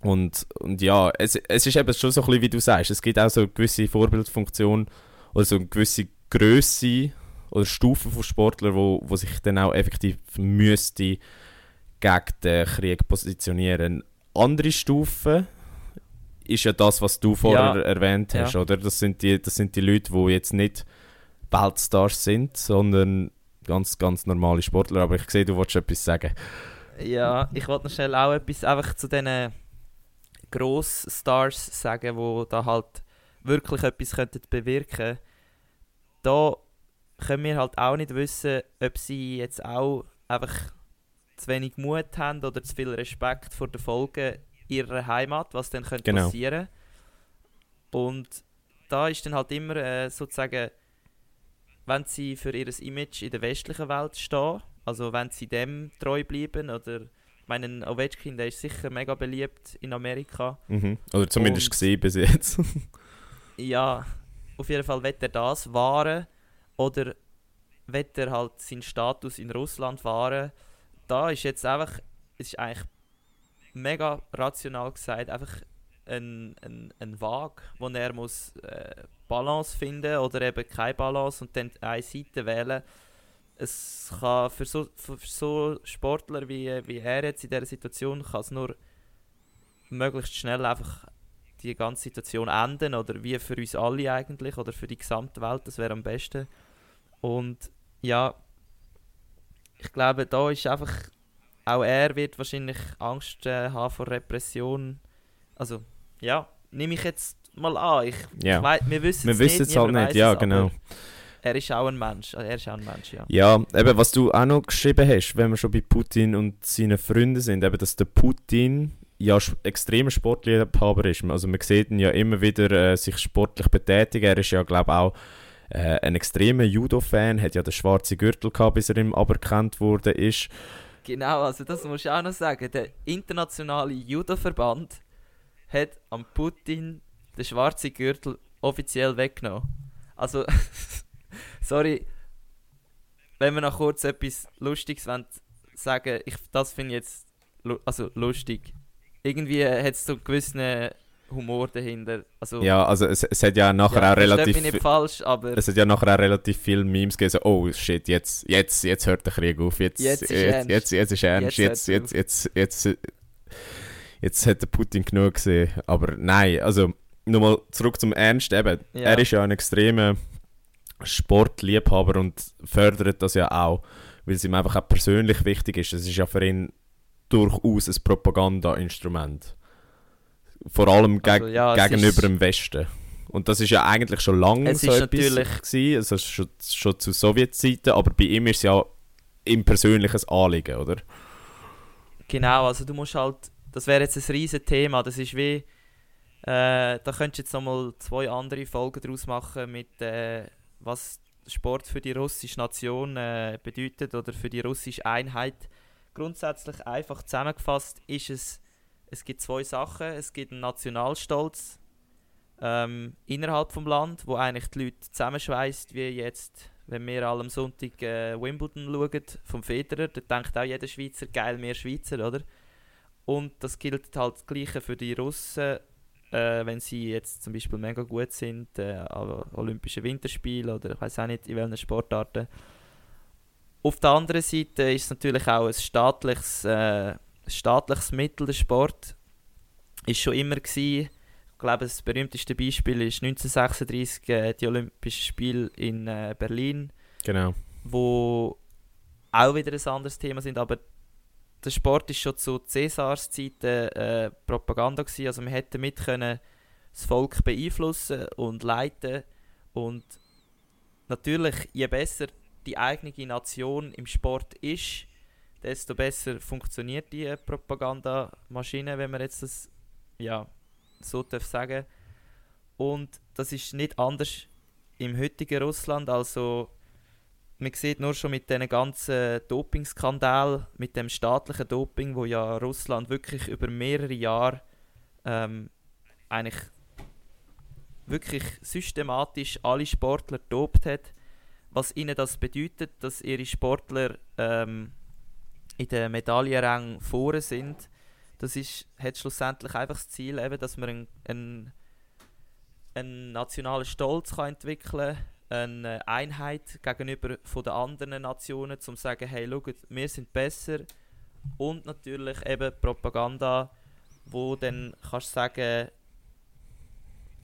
Und, und ja, es, es ist eben schon so ein bisschen, wie du sagst, es gibt auch so eine gewisse Vorbildfunktion oder so eine gewisse Größe oder Stufen von Sportlern, wo, wo sich dann auch effektiv müsste gegen den Krieg positionieren. Andere Stufen ist ja das, was du vorher Ja. erwähnt hast, Ja. oder? Das sind, die, das sind die Leute, die jetzt nicht Weltstars sind, sondern ganz, ganz normale Sportler. Aber ich sehe, du wolltest etwas sagen. Ja, ich wollte noch schnell auch etwas einfach zu diesen Gross-Stars sagen, die da halt wirklich etwas könnten bewirken Da können wir halt auch nicht wissen, ob sie jetzt auch einfach zu wenig Mut haben oder zu viel Respekt vor den Folgen ihrer Heimat, was dann könnte Genau. passieren. Und da ist dann halt immer äh, sozusagen, wenn sie für ihr Image in der westlichen Welt stehen, also wenn sie dem treu bleiben oder ich meine, ein Ovechkin, der ist sicher mega beliebt in Amerika. Mhm. Oder zumindest Und- gesehen bis jetzt. Ja, auf jeden Fall wird er das wahren oder wird er halt seinen Status in Russland wahren. Da ist jetzt einfach, es ist eigentlich mega rational gesagt, einfach ein, ein, ein Waag, wo er muss äh, Balance finden oder eben keine Balance und dann eine Seite wählen. Es kann für so, für so Sportler wie, wie er jetzt in dieser Situation kann es nur möglichst schnell einfach die ganze Situation enden oder wie für uns alle eigentlich oder für die gesamte Welt, das wäre am besten. Und ja, ich glaube, da ist einfach, auch er wird wahrscheinlich Angst äh, haben vor Repression. Also, ja, nehme ich jetzt mal an. Ich, Ja. ich wei- wir wissen Wir es nicht, es halt nicht, weiss ja, es, genau. Er ist auch ein Mensch, also er ist auch ein Mensch, ja. Ja, eben, was du auch noch geschrieben hast, wenn wir schon bei Putin und seinen Freunden sind, eben, dass der Putin ja extremer Sportliebhaber ist. Also man sieht ihn ja immer wieder äh, sich sportlich betätigen. Er ist ja, glaube ich, auch äh, ein extremer Judo-Fan, hat ja den schwarzen Gürtel gehabt, bis er ihm aberkannt wurde ist. Genau, also das muss ich auch noch sagen. Der internationale Judo-Verband hat am Putin den schwarzen Gürtel offiziell weggenommen. Also, sorry, wenn wir noch kurz etwas Lustiges sagen, ich, das finde ich jetzt also lustig. Irgendwie hat es so gewissen Humor dahinter. Also, ja, also es, es hat ja nachher ja, auch relativ... nicht falsch, aber... Es hat ja nachher auch relativ viele Memes gegeben, so, oh shit, jetzt, jetzt, jetzt hört der Krieg auf, jetzt, jetzt, ist, jetzt, ernst. jetzt, jetzt ist ernst, jetzt, jetzt, jetzt, jetzt, jetzt, jetzt, hat der Putin genug gesehen. Aber nein, also nochmal zurück zum Ernst, eben, ja. er ist ja ein extremer Sportliebhaber und fördert das ja auch, weil es ihm einfach auch persönlich wichtig ist. Es ist ja für ihn durchaus ein Propagandainstrument. Vor allem geg also, ja, gegenüber dem Westen. Und das ist ja eigentlich schon lange so etwas gewesen, also schon, schon zu Sowjetzeiten, aber bei ihm ist es ja im persönliches Anliegen, oder? Genau, also du musst halt, das wäre jetzt ein riesen Thema, das ist wie, äh, da könntest du jetzt nochmal zwei andere Folgen daraus machen mit, äh, was Sport für die russische Nation äh, bedeutet oder für die russische Einheit. Grundsätzlich einfach zusammengefasst ist es, es gibt zwei Sachen. Es gibt einen Nationalstolz ähm, innerhalb des Land, wo eigentlich die Leute zusammenschweißt, wie jetzt, wenn wir alle am Sonntag äh, Wimbledon schauen, vom Federer, da denkt auch jeder Schweizer, geil, mehr Schweizer, oder? Und das gilt halt das Gleiche für die Russen äh, wenn sie jetzt zum Beispiel mega gut sind, äh, Olympische Winterspiele oder ich weiß auch nicht in welchen Sportarten. Auf der anderen Seite ist es natürlich auch ein staatliches, äh, staatliches Mittel, der Sport. Ist schon immer gewesen. Ich glaube, das berühmteste Beispiel ist 1936 äh, die Olympischen Spiele in äh, Berlin. Genau. Wo auch wieder ein anderes Thema sind, aber der Sport ist schon zu Cäsars Zeiten äh, Propaganda gewesen. Also man hätte damit können das Volk beeinflussen und leiten und natürlich je besser die eigene Nation im Sport ist, desto besser funktioniert die Propagandamaschine, wenn man jetzt das ja so darf sagen. Und das ist nicht anders im heutigen Russland. Also man sieht nur schon mit diesen ganzen Dopingskandal, mit dem staatlichen Doping, wo ja Russland wirklich über mehrere Jahre ähm, eigentlich wirklich systematisch alle Sportler dopt hat, was ihnen das bedeutet, dass ihre Sportler ähm, in den Medaillenrängen vorne sind. Das ist, hat schlussendlich einfach das Ziel, eben, dass man einen, einen, einen nationalen Stolz kann entwickeln kann eine Einheit gegenüber von den anderen Nationen, um zu sagen, hey, schaut, wir sind besser. Und natürlich eben Propaganda, wo dann kannst du sagen,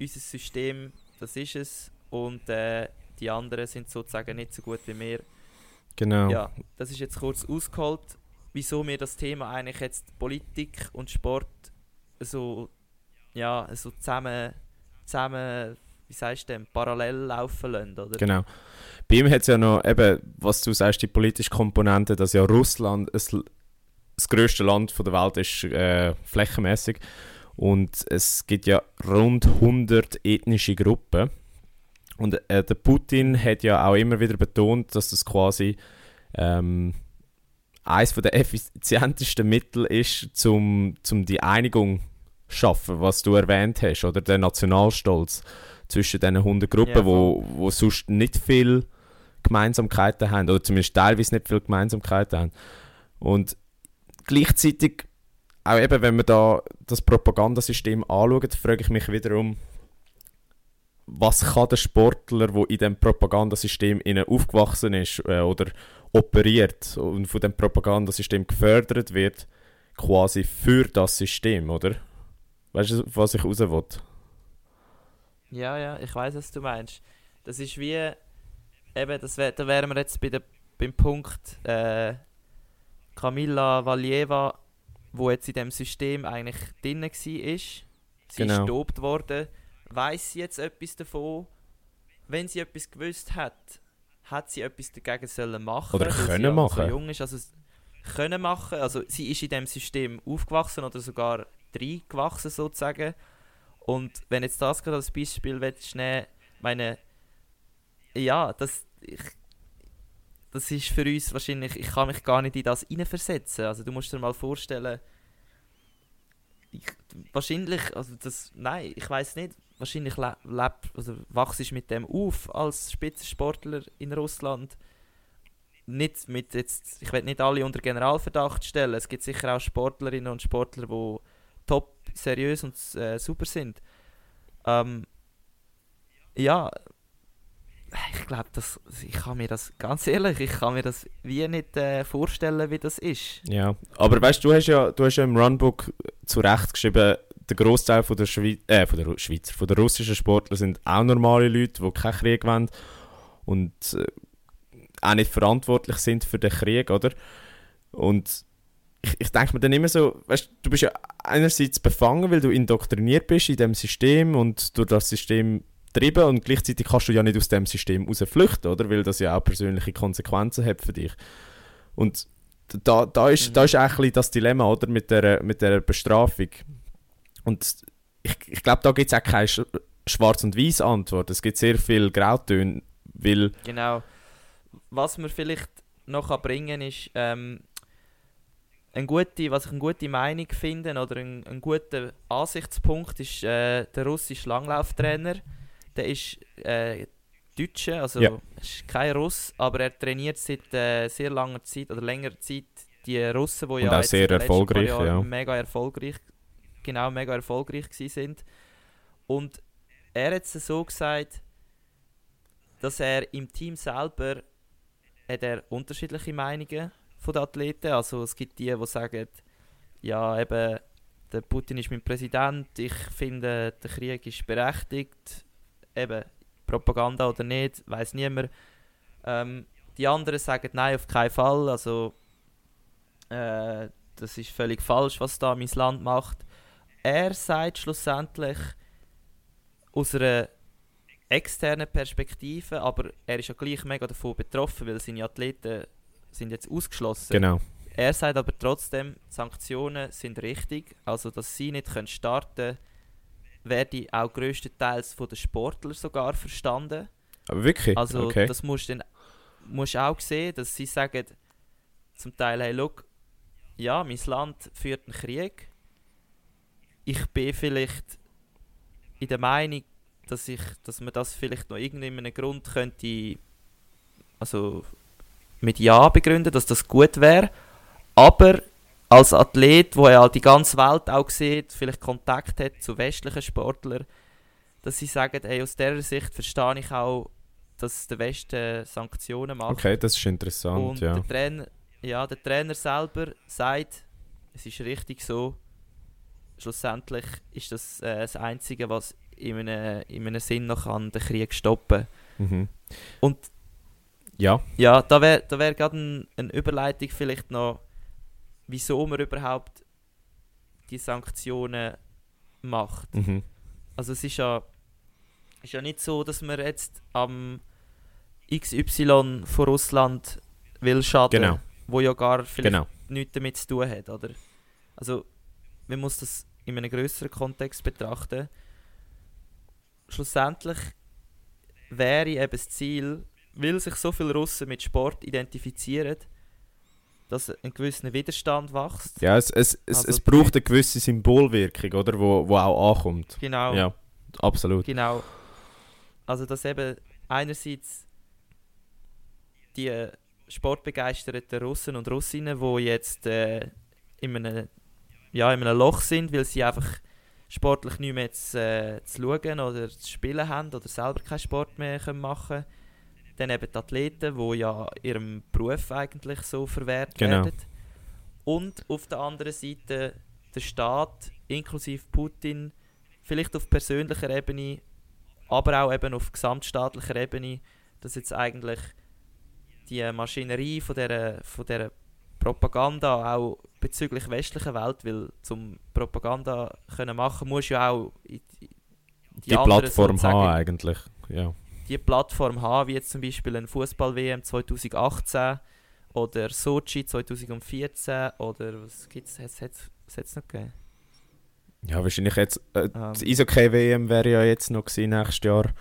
unser System, das ist es und äh, die anderen sind sozusagen nicht so gut wie wir. Genau. Ja, das ist jetzt kurz ausgeholt, wieso mir das Thema eigentlich jetzt Politik und Sport so, ja, so zusammen, zusammen wie sagst du denn, parallel laufen lassen, oder? Genau. Bei ihm hat es ja noch, eben, was du sagst, die politische Komponente, dass ja Russland es, das größte Land der Welt ist, äh, flächenmäßig. Und es gibt ja rund 100 ethnische Gruppen. Und äh, der Putin hat ja auch immer wieder betont, dass das quasi ähm, eines der effizientesten Mittel ist, um zum die Einigung zu schaffen, was du erwähnt hast, oder der Nationalstolz zwischen diesen 100 Gruppen, ja, wo, wo sonst nicht viel Gemeinsamkeiten haben, oder zumindest teilweise nicht viel Gemeinsamkeiten haben. Und gleichzeitig, auch eben, wenn man da das Propagandasystem anschaut, frage ich mich wiederum, was kann der Sportler, der in diesem Propagandasystem aufgewachsen ist äh, oder operiert und von dem Propagandasystem gefördert wird, quasi für das System, oder? Weißt du, was ich raus will? Ja, ja, ich weiß, was du meinst. Das ist wie, eben, das wär, da wären wir jetzt bei der, beim Punkt äh, Camilla Valieva, wo jetzt in dem System eigentlich drin war. Sie genau. ist gedopt worden. Weiß sie jetzt etwas davon? Wenn sie etwas gewusst hat, hat sie etwas dagegen sollen machen Oder können machen. So jung ist. Also, können machen. Also sie ist in dem System aufgewachsen oder sogar reingewachsen sozusagen. Und wenn jetzt das gerade als Beispiel willst, nehmen, meine, ja, das, ich, das ist für uns wahrscheinlich, ich kann mich gar nicht in das hineinversetzen. Also du musst dir mal vorstellen, ich, wahrscheinlich, also das, nein, ich weiß nicht, wahrscheinlich le leb, also wachst du mit dem auf als Spitzensportler in Russland. Nicht mit jetzt, ich will nicht alle unter Generalverdacht stellen. Es gibt sicher auch Sportlerinnen und Sportler, die top seriös und äh, super sind. Ähm, ja, ich glaube, ich kann mir das, ganz ehrlich, ich kann mir das wie nicht äh, vorstellen, wie das ist. Ja, aber weißt du, hast ja, du hast ja im Runbook zu Recht geschrieben, der Großteil von der, Schweiz, äh, von der Schweizer, von der russischen Sportler sind auch normale Leute, die keinen Krieg wollen und äh, auch nicht verantwortlich sind für den Krieg, oder? Und ich, ich denke mir dann immer so, weißt du, bist ja einerseits befangen, weil du indoktriniert bist in dem System und durch das System getrieben und gleichzeitig kannst du ja nicht aus dem System raus flüchten, oder? Weil das ja auch persönliche Konsequenzen hat für dich. Und da, da, ist, mhm. da ist eigentlich das Dilemma, oder? Mit der, mit der Bestrafung. Und ich, ich glaube, da gibt es auch keine schwarz- und weiß Antwort. Es gibt sehr viel Grautöne, weil... Genau. Was wir vielleicht noch bringen kann, ist, ähm, eine gute, was ich eine gute Meinung finde oder ein, ein guter Ansichtspunkt ist äh, der russische Langlauftrainer der ist äh, Deutscher, also ja. ist kein Russ, aber er trainiert seit äh, sehr langer Zeit oder längerer Zeit die Russen, die ja auch sehr erfolgreich, ja. mega erfolgreich, genau mega erfolgreich sind. Und er hat es so gesagt, dass er im Team selber hat er unterschiedliche Meinungen von den Athleten. Also es gibt die, die sagen, ja eben der Putin ist mein Präsident, ich finde der Krieg ist berechtigt eben Propaganda oder nicht, weiß niemand. Ähm, die anderen sagen nein, auf keinen Fall. Also äh, das ist völlig falsch, was da mein Land macht. Er sagt schlussendlich aus einer externen Perspektive, aber er ist ja gleich mega davon betroffen, weil seine Athleten sind jetzt ausgeschlossen. Genau. Er sagt aber trotzdem, Sanktionen sind richtig, also dass sie nicht starten können werde auch größtenteils von den Sportlern sogar verstanden. Aber wirklich? Also okay. das musst du dann musst auch sehen, dass sie sagen, zum Teil, hey, look, ja, mein Land führt einen Krieg. Ich bin vielleicht in der Meinung, dass, ich, dass man das vielleicht noch irgendeinem Grund könnte, also mit Ja begründen, dass das gut wäre. Aber als Athlet, wo er die ganze Welt auch sieht, vielleicht Kontakt hat zu westlichen Sportlern, dass sie sagen, hey, aus dieser Sicht verstehe ich auch, dass der Westen Sanktionen macht. Okay, das ist interessant, Und ja. Der Trainer, ja, der Trainer selber sagt, es ist richtig so, schlussendlich ist das äh, das Einzige, was in einem, in einem Sinn noch an den Krieg stoppen mhm. Und ja, ja da wäre da wär gerade ein, eine Überleitung vielleicht noch wieso man überhaupt die Sanktionen macht. Mhm. Also es ist ja, ist ja nicht so, dass man jetzt am XY von Russland will schaden, genau. wo ja gar vielleicht genau. nichts damit zu tun hat, oder? Also man muss das in einem größeren Kontext betrachten. Schlussendlich wäre eben das Ziel, weil sich so viele Russen mit Sport identifizieren, dass ein gewisser Widerstand wächst. Ja, es, es, es, also es braucht eine gewisse Symbolwirkung, oder? Wo, wo auch ankommt. Genau. Ja, absolut. Genau. Also, dass eben einerseits die sportbegeisterten Russen und Russinnen, die jetzt äh, in, einem, ja, in einem Loch sind, weil sie einfach sportlich nicht mehr zu, äh, zu schauen oder zu spielen haben oder selber keinen Sport mehr können machen können, dann eben die Athleten, die ja ihrem Beruf eigentlich so verwehrt genau. werden. Und auf der anderen Seite der Staat, inklusive Putin, vielleicht auf persönlicher Ebene, aber auch eben auf gesamtstaatlicher Ebene, dass jetzt eigentlich die Maschinerie von dieser, von dieser Propaganda auch bezüglich westlicher Welt, weil zum Propaganda können machen, muss ja auch die, die Plattform haben eigentlich, ja die Plattform haben, wie jetzt zum Beispiel ein Fußball-WM 2018 oder Sochi 2014 oder was gibt es, was hat es noch gegeben? Ja, wahrscheinlich jetzt, äh, um, ähm. das Eishockey-WM wäre ja jetzt noch gewesen, nächstes Jahr.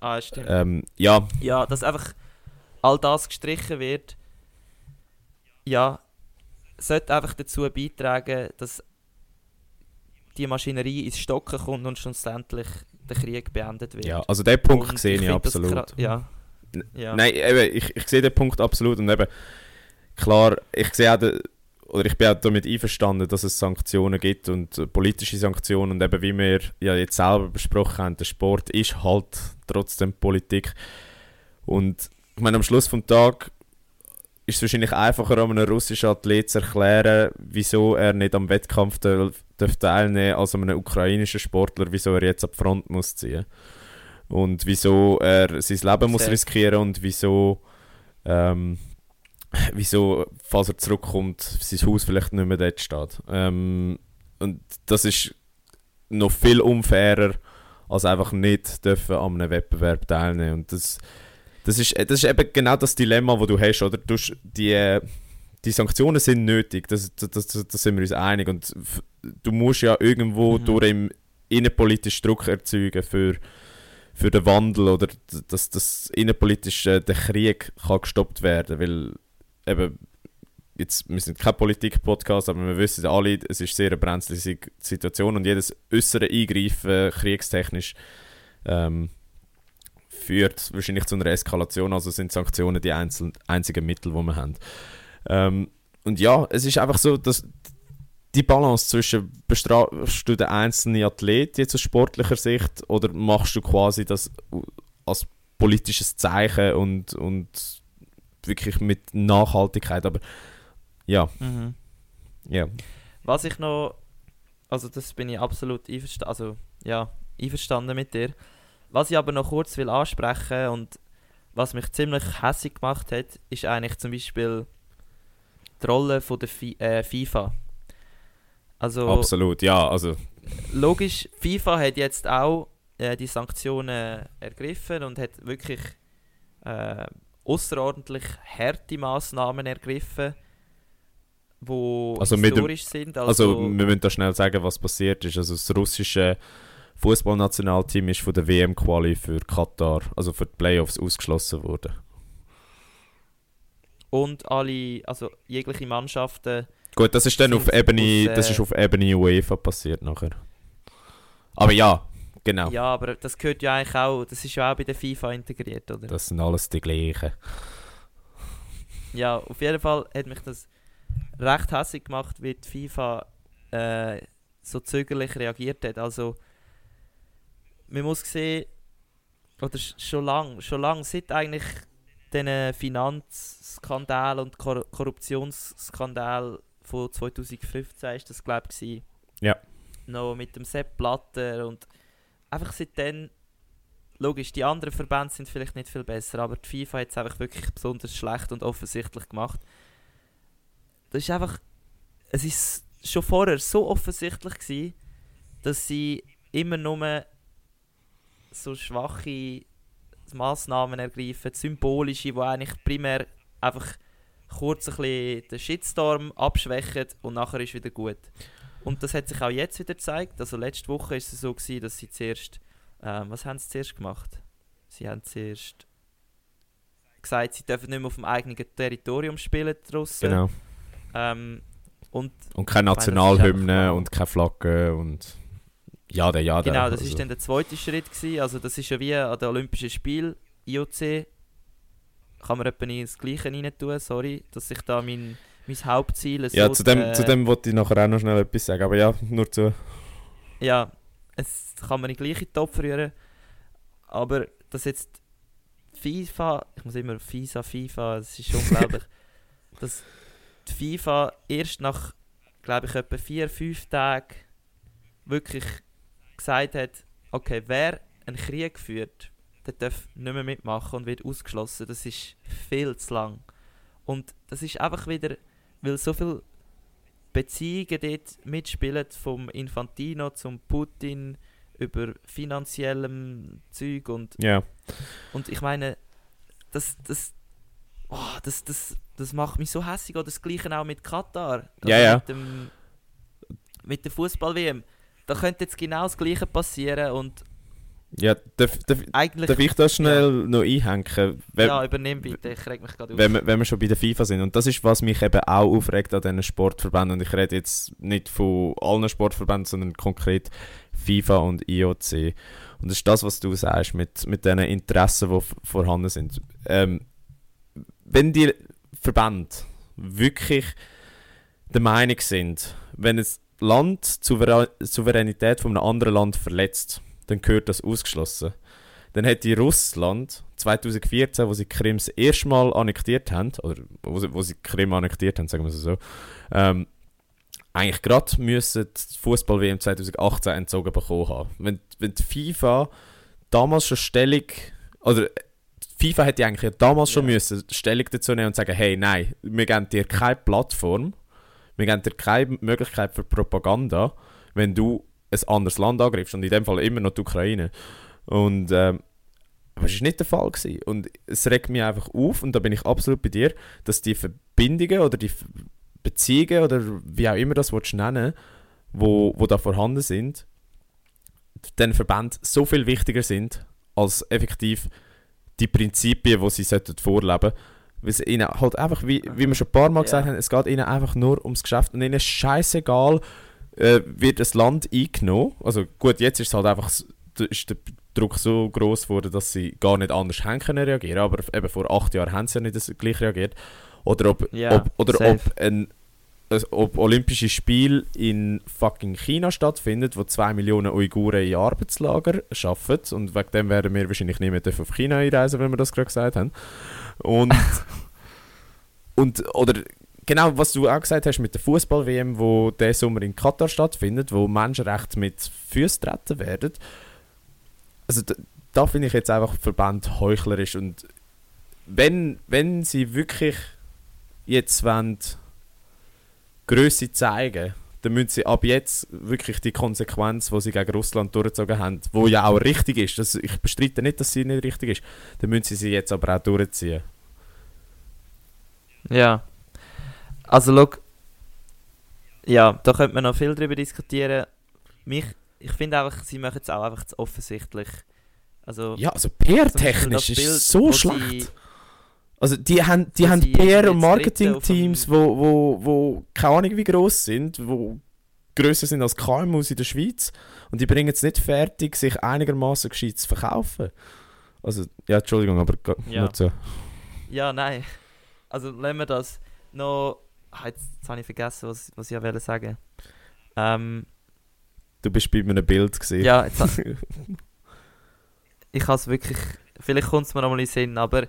Ah, stimmt. Ähm, ja. Ja, dass einfach all das gestrichen wird, ja, sollte einfach dazu beitragen, dass die Maschinerie ins Stocken kommt und schlussendlich der Krieg beendet wird. Ja, also den Punkt Und sehe ich, das absolut. Ja. ja. Nein, eben, ich, ich sehe den Punkt absolut und eben, klar, ich sehe auch, den, oder ich bin auch damit einverstanden, dass es Sanktionen gibt und politische Sanktionen und eben wie wir ja jetzt selber besprochen haben, der Sport ist halt trotzdem Politik und ich meine, am Schluss vom Tag ist es wahrscheinlich einfacher, einem russischen Athlet zu erklären, wieso er nicht am Wettkampf darf, teilnehmen als einem ukrainischen Sportler, wieso er jetzt ab Front muss ziehen und wieso er sein Leben muss riskieren und wieso ähm, wieso, falls er zurückkommt, sein Haus vielleicht nicht mehr dort steht. Ähm, und das ist noch viel unfairer, als einfach nicht dürfen an einem Wettbewerb teilnehmen. Und das, das, ist, das ist eben genau das Dilemma, das du hast, oder? Du, die, die Sanktionen sind nötig, das, das, das, das sind wir uns einig. Und du musst ja irgendwo Mhm. durch im innenpolitischen Druck erzeugen für, für den Wandel oder dass das innenpolitisch äh, der Krieg kann gestoppt werden, weil eben jetzt wir sind kein Politik-Podcast, aber wir wissen alle, es ist sehr eine brenzliche Si- Situation und jedes äußere Eingreifen kriegstechnisch ähm, führt wahrscheinlich zu einer Eskalation, also sind Sanktionen die einzel einzigen Mittel, die wir haben. Ähm, und ja, es ist einfach so, dass die Balance zwischen bestrafst du den einzelnen Athlet jetzt aus sportlicher Sicht oder machst du quasi das als politisches Zeichen und, und wirklich mit Nachhaltigkeit, aber ja, Mhm. ja. Was ich noch, also das bin ich absolut einverstanden, also ja, einverstanden mit dir. Was ich aber noch kurz will ansprechen und was mich ziemlich hässlich gemacht hat, ist eigentlich zum Beispiel die Rolle von der Fi äh, FIFA. Also Absolut, ja, also logisch, FIFA hat jetzt auch äh, die Sanktionen ergriffen und hat wirklich äh, außerordentlich harte Maßnahmen ergriffen, wo Also mit dem- historisch sind. Also, wir müssen da schnell sagen, was passiert ist. Also, das russische Fußballnationalteam ist von der WM-Quali für Katar, also für die Playoffs, ausgeschlossen worden. und alle, also jegliche Mannschaften, Gut, das ist dann auf Ebene, aus, das äh, ist auf Ebene UEFA passiert nachher. Aber ja, genau. ja, aber das gehört ja eigentlich auch, das ist ja auch bei der FIFA integriert, oder? Das sind alles die gleichen. Ja, auf jeden Fall hat mich das recht hässlich gemacht, wie die FIFA äh, so zögerlich reagiert hat. Also, man muss sehen, oder sch- schon lang, schon lang, seit eigentlich diesen Finanzskandal und Kor Korruptionsskandal von 2015 ist das, glaube ich, Ja. noch mit dem Sepp Blatter und einfach seitdem, logisch, die anderen Verbände sind vielleicht nicht viel besser, aber die FIFA hat es einfach wirklich besonders schlecht und offensichtlich gemacht. Das ist einfach, es ist schon vorher so offensichtlich gewesen, dass sie immer nur so schwache Massnahmen ergreifen, symbolische, die eigentlich primär einfach kurz ein bisschen den Shitstorm abschwächen und nachher ist wieder gut. Und das hat sich auch jetzt wieder gezeigt. Also letzte Woche ist es so gewesen, dass sie zuerst, ähm, was haben sie zuerst gemacht? Sie haben zuerst gesagt, sie dürfen nicht mehr auf dem eigenen Territorium spielen, die Russen. Genau. Ähm, und Und keine Nationalhymne und keine Flagge und ja, der ja, genau, das ist also. dann der zweite Schritt gewesen. Also das ist ja wie an den Olympischen Spielen, IOC, kann man etwa nicht ins Gleiche rein tun, sorry, dass ich da mein, mein Hauptziel so... Ja, zu dem, äh, zu dem wollte ich nachher auch noch schnell etwas sagen, aber ja, nur zu. Ja, es kann man in den gleichen Topf rühren. Aber dass jetzt FIFA, ich muss immer FIFA, FIFA, es ist unglaublich, dass die FIFA erst nach, glaube ich, etwa vier, fünf Tagen wirklich gesagt hat, okay, wer einen Krieg führt, der darf nicht mehr mitmachen und wird ausgeschlossen. Das ist viel zu lang. Und das ist einfach wieder, weil so viele Beziehungen dort mitspielen, vom Infantino zum Putin über finanziellem Zeug und, Ja. und ich meine, das, das, oh, das, das, das macht mich so hässlich. Oder das gleiche auch mit Katar. Ja, ja. Mit, dem, mit der Fußball-WM. Da könnte jetzt genau das gleiche passieren und Ja, darf, darf, Eigentlich, darf ich das schnell noch einhängen? Wenn, ja, übernimm bitte, ich reg mich gerade auf. wenn, wir, wenn wir schon bei der FIFA sind. Und das ist, was mich eben auch aufregt an diesen Sportverbänden. Und ich rede jetzt nicht von allen Sportverbänden, sondern konkret FIFA und IOC. Und das ist das, was du sagst, mit, mit den Interessen, die vorhanden sind. Ähm, wenn die Verbände wirklich der Meinung sind, wenn ein Land die Souverä Souveränität von einem anderen Land verletzt, dann gehört das ausgeschlossen. Dann hätte Russland 2014, wo sie Krim das erste Mal annektiert haben, oder wo sie, wo sie Krim annektiert haben, sagen wir es so, ähm, eigentlich gerade müssen die Fußball-WM 2018 entzogen bekommen haben. Wenn, wenn die FIFA damals schon Stellung, oder die FIFA hätte eigentlich ja damals schon Ja. müssen Stellung dazu nehmen und sagen, hey, nein, wir geben dir keine Plattform, wir geben dir keine Möglichkeit für Propaganda, wenn du ein anderes Land angreifst und in dem Fall immer noch die Ukraine. Und ähm, aber es war nicht der Fall. Gewesen. Und es regt mich einfach auf, und da bin ich absolut bei dir, dass die Verbindungen oder die Beziehungen oder wie auch immer das willst nennen wo, wo da vorhanden sind, den Verband so viel wichtiger sind, als effektiv die Prinzipien, die sie sollten vorleben weil es ihnen halt einfach, wie, wie wir schon ein paar Mal Ja. gesagt haben, es geht ihnen einfach nur ums Geschäft und ihnen ist scheißegal, äh, wird das Land eingenommen. Also gut, jetzt ist es halt einfach, ist der Druck so groß geworden, dass sie gar nicht anders haben können reagieren, aber eben vor acht Jahren haben sie ja nicht das gleich reagiert. Oder ob, Ja, ob, oder safe. ob, ein, ob Olympische Spiele in fucking China stattfindet, wo zwei Millionen Uiguren in Arbeitslager arbeiten und wegen dem werden wir wahrscheinlich nicht mehr auf China einreisen, wenn wir das gerade gesagt haben. Und, und oder genau, was du auch gesagt hast mit der Fußball-WM, wo der Sommer in Katar stattfindet, wo Menschenrechte mit Füßen treten werden. Also da, da finde ich jetzt einfach Verband heuchlerisch und wenn, wenn sie wirklich jetzt wollen, Größe zeigen, dann müssen sie ab jetzt wirklich die Konsequenz, die sie gegen Russland durchgezogen haben, wo ja auch richtig ist, das, ich bestreite nicht, dass sie nicht richtig ist, dann müssen sie sie jetzt aber auch durchziehen. Ja. Also, look. Ja, da könnte man noch viel drüber diskutieren. Mich, ich finde einfach, sie machen es auch einfach zu offensichtlich. Also, Ja, also PR-technisch ist Bild, so schlecht. sie- Also die haben, die haben PR- und Marketing-Teams, wo, wo, wo keine Ahnung wie groß sind, wo grösser sind als KMUs in der Schweiz und die bringen es nicht fertig, sich einigermaßen gescheit zu verkaufen. Also, ja, Entschuldigung, aber Ja. nicht so. Ja, nein. Also lassen wir das noch. Ah, jetzt, jetzt habe ich vergessen, was, was ich ja wollte sagen. Ähm, Du bist bei einem Bild gesehen. ja, jetzt, ich habe es wirklich. Vielleicht kommt es mir nochmal in den Sinn, aber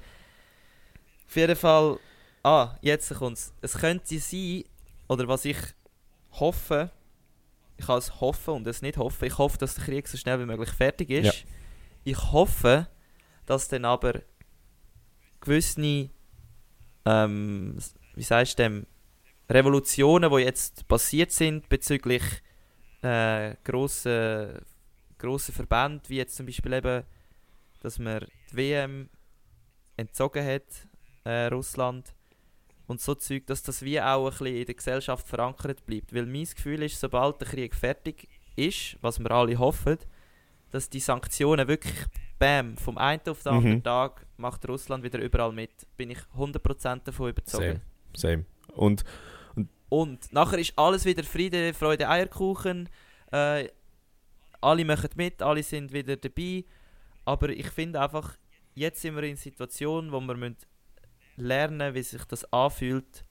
auf jeden Fall. Ah, jetzt kommt es. Es könnte sein, oder was ich hoffe, ich kann es hoffen und es nicht hoffen. Ich hoffe, dass der Krieg so schnell wie möglich fertig ist. Ja. Ich hoffe, dass dann aber gewisse, ähm, wie sagst du dem, Revolutionen, die jetzt passiert sind bezüglich äh, grossen, grossen Verbänden, wie jetzt zum Beispiel eben, dass man die WM entzogen hat, äh, Russland, und so Zeug, dass das wie auch ein bisschen in der Gesellschaft verankert bleibt. Weil mein Gefühl ist, sobald der Krieg fertig ist, was wir alle hoffen, dass die Sanktionen wirklich, bam, vom einen auf den Mhm. anderen Tag macht Russland wieder überall mit. Bin ich 100% davon überzeugt. Same. Same. Und Und nachher ist alles wieder Friede, Freude, Eierkuchen. Äh, alle machen mit, alle sind wieder dabei. Aber ich finde einfach, jetzt sind wir in einer Situation, wo wir müssen lernen wie sich das anfühlt.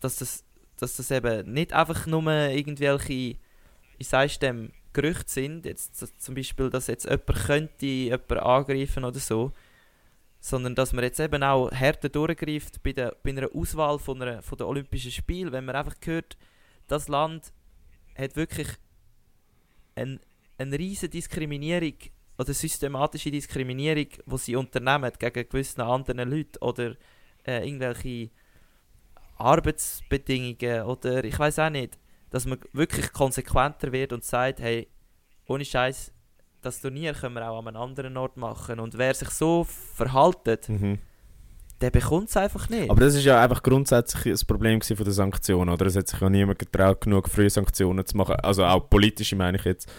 Dass das, dass das eben nicht einfach nur irgendwelche, ich sage dem, Gerüchte sind. Jetzt zum Beispiel, dass jetzt jemand könnte jemanden angreifen oder so sondern dass man jetzt eben auch härter durchgreift bei, der, bei einer Auswahl von, einer, von den Olympischen Spielen, wenn man einfach hört, das Land hat wirklich ein, eine riesige Diskriminierung oder systematische Diskriminierung, die sie unternehmen gegen gewisse andere Leute oder äh, irgendwelche Arbeitsbedingungen oder ich weiß auch nicht, dass man wirklich konsequenter wird und sagt, hey, ohne Scheiß, das Turnier können wir auch an einem anderen Ort machen und wer sich so verhaltet, mhm. der bekommt es einfach nicht. Aber das ist ja einfach grundsätzlich das Problem von den Sanktionen, oder? Es hat sich ja niemand getraut, genug frühe Sanktionen zu machen. Also auch politische meine ich jetzt.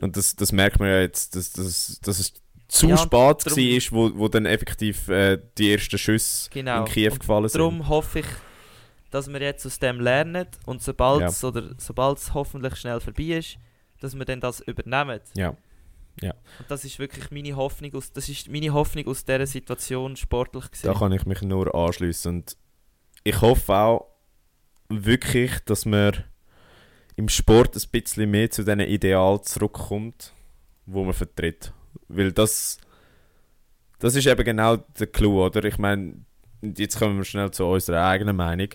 Und das, das merkt man ja jetzt, dass, dass, dass es zu Ja, spät war, wo, wo dann effektiv äh, die ersten Schüsse Genau. in Kiew Und gefallen sind. Darum hoffe ich, dass wir jetzt aus dem lernen und sobald Ja. es oder sobald es hoffentlich schnell vorbei ist, dass wir dann das übernehmen. Ja. Und das ist wirklich meine Hoffnung aus, das ist meine Hoffnung aus dieser Situation sportlich Da gesehen. kann ich mich nur anschließen. Und ich hoffe auch wirklich, dass man im Sport ein bisschen mehr zu diesen Idealen zurückkommt, wo man vertritt. Weil das, das ist eben genau der Clou, oder? Ich meine, jetzt kommen wir schnell zu unserer eigenen Meinung.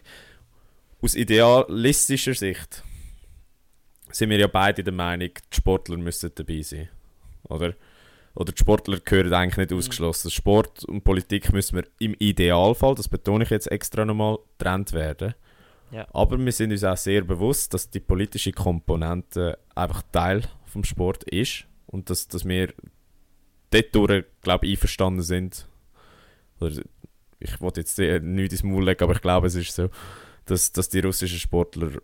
Aus idealistischer Sicht sind wir ja beide der Meinung, die Sportler müssen dabei sein. Oder? Oder die Sportler gehören eigentlich nicht ausgeschlossen. Sport und Politik müssen wir im Idealfall, das betone ich jetzt extra nochmal, getrennt werden. Ja. Aber wir sind uns auch sehr bewusst, dass die politische Komponente einfach Teil vom Sport ist und dass, dass wir dort glaube ich, einverstanden sind. Oder ich wollte jetzt nichts ins Maul legen, aber ich glaube, es ist so, dass, dass die russischen Sportler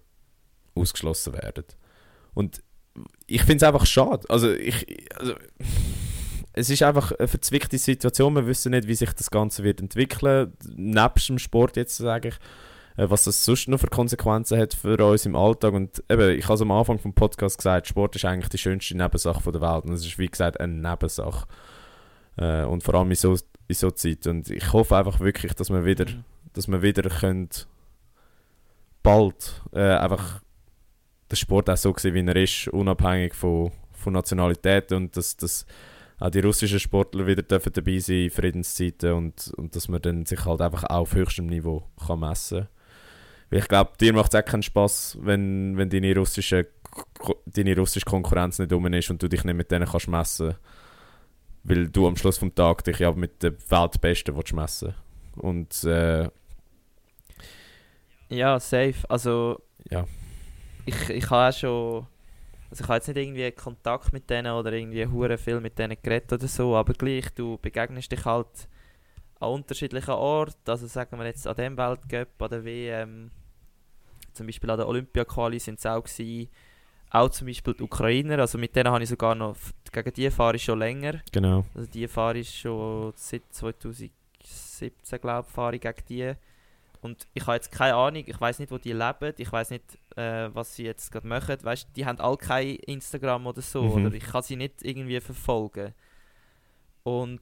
ausgeschlossen werden. Und ich finde es einfach schade. Also, ich, also, es ist einfach eine verzwickte Situation. Wir wissen nicht, wie sich das Ganze wird entwickeln. Nebst dem Sport jetzt, sage ich. Äh, Was das sonst noch für Konsequenzen hat für uns im Alltag. Und eben, ich habe es am Anfang vom Podcast gesagt, Sport ist eigentlich die schönste Nebensache der Welt. Und es ist, wie gesagt, eine Nebensache. Äh, und vor allem in so, in so Zeit. Und ich hoffe einfach wirklich, dass wir wieder, Mhm. dass wir wieder können, bald äh, einfach der Sport auch so sehen, wie er ist, unabhängig von, von Nationalität und dass, dass auch die russischen Sportler wieder dürfen dabei sein in Friedenszeiten und, und dass man dann sich halt einfach auch auf höchstem Niveau kann messen Weil ich glaube, dir macht es auch keinen Spaß, wenn, wenn deine, russische, deine russische Konkurrenz nicht um ist und du dich nicht mit denen kannst messen. Weil du am Schluss vom Tag dich ja mit den Weltbesten willst messen. Und äh, Ja, safe. Also ja, ich, ich habe auch schon. Also ich habe jetzt nicht irgendwie Kontakt mit denen oder irgendwie hure viel mit denen geredet oder so, aber gleich, du begegnest dich halt an unterschiedlichen Orten. Also sagen wir jetzt an dem Weltcup, an der WM, zum Beispiel an der Olympia-Quali sind es auch gewesen. Auch zum Beispiel die Ukrainer, also mit denen habe ich sogar noch, gegen die fahre ich schon länger. genau. Also die fahre ich schon seit 2017, glaube ich, fahre ich gegen die. Und ich habe jetzt keine Ahnung, ich weiß nicht, wo die leben, ich weiß nicht, äh, was sie jetzt gerade machen. Weißt, die haben alle kein Instagram oder so, Mhm. oder ich kann sie nicht irgendwie verfolgen. Und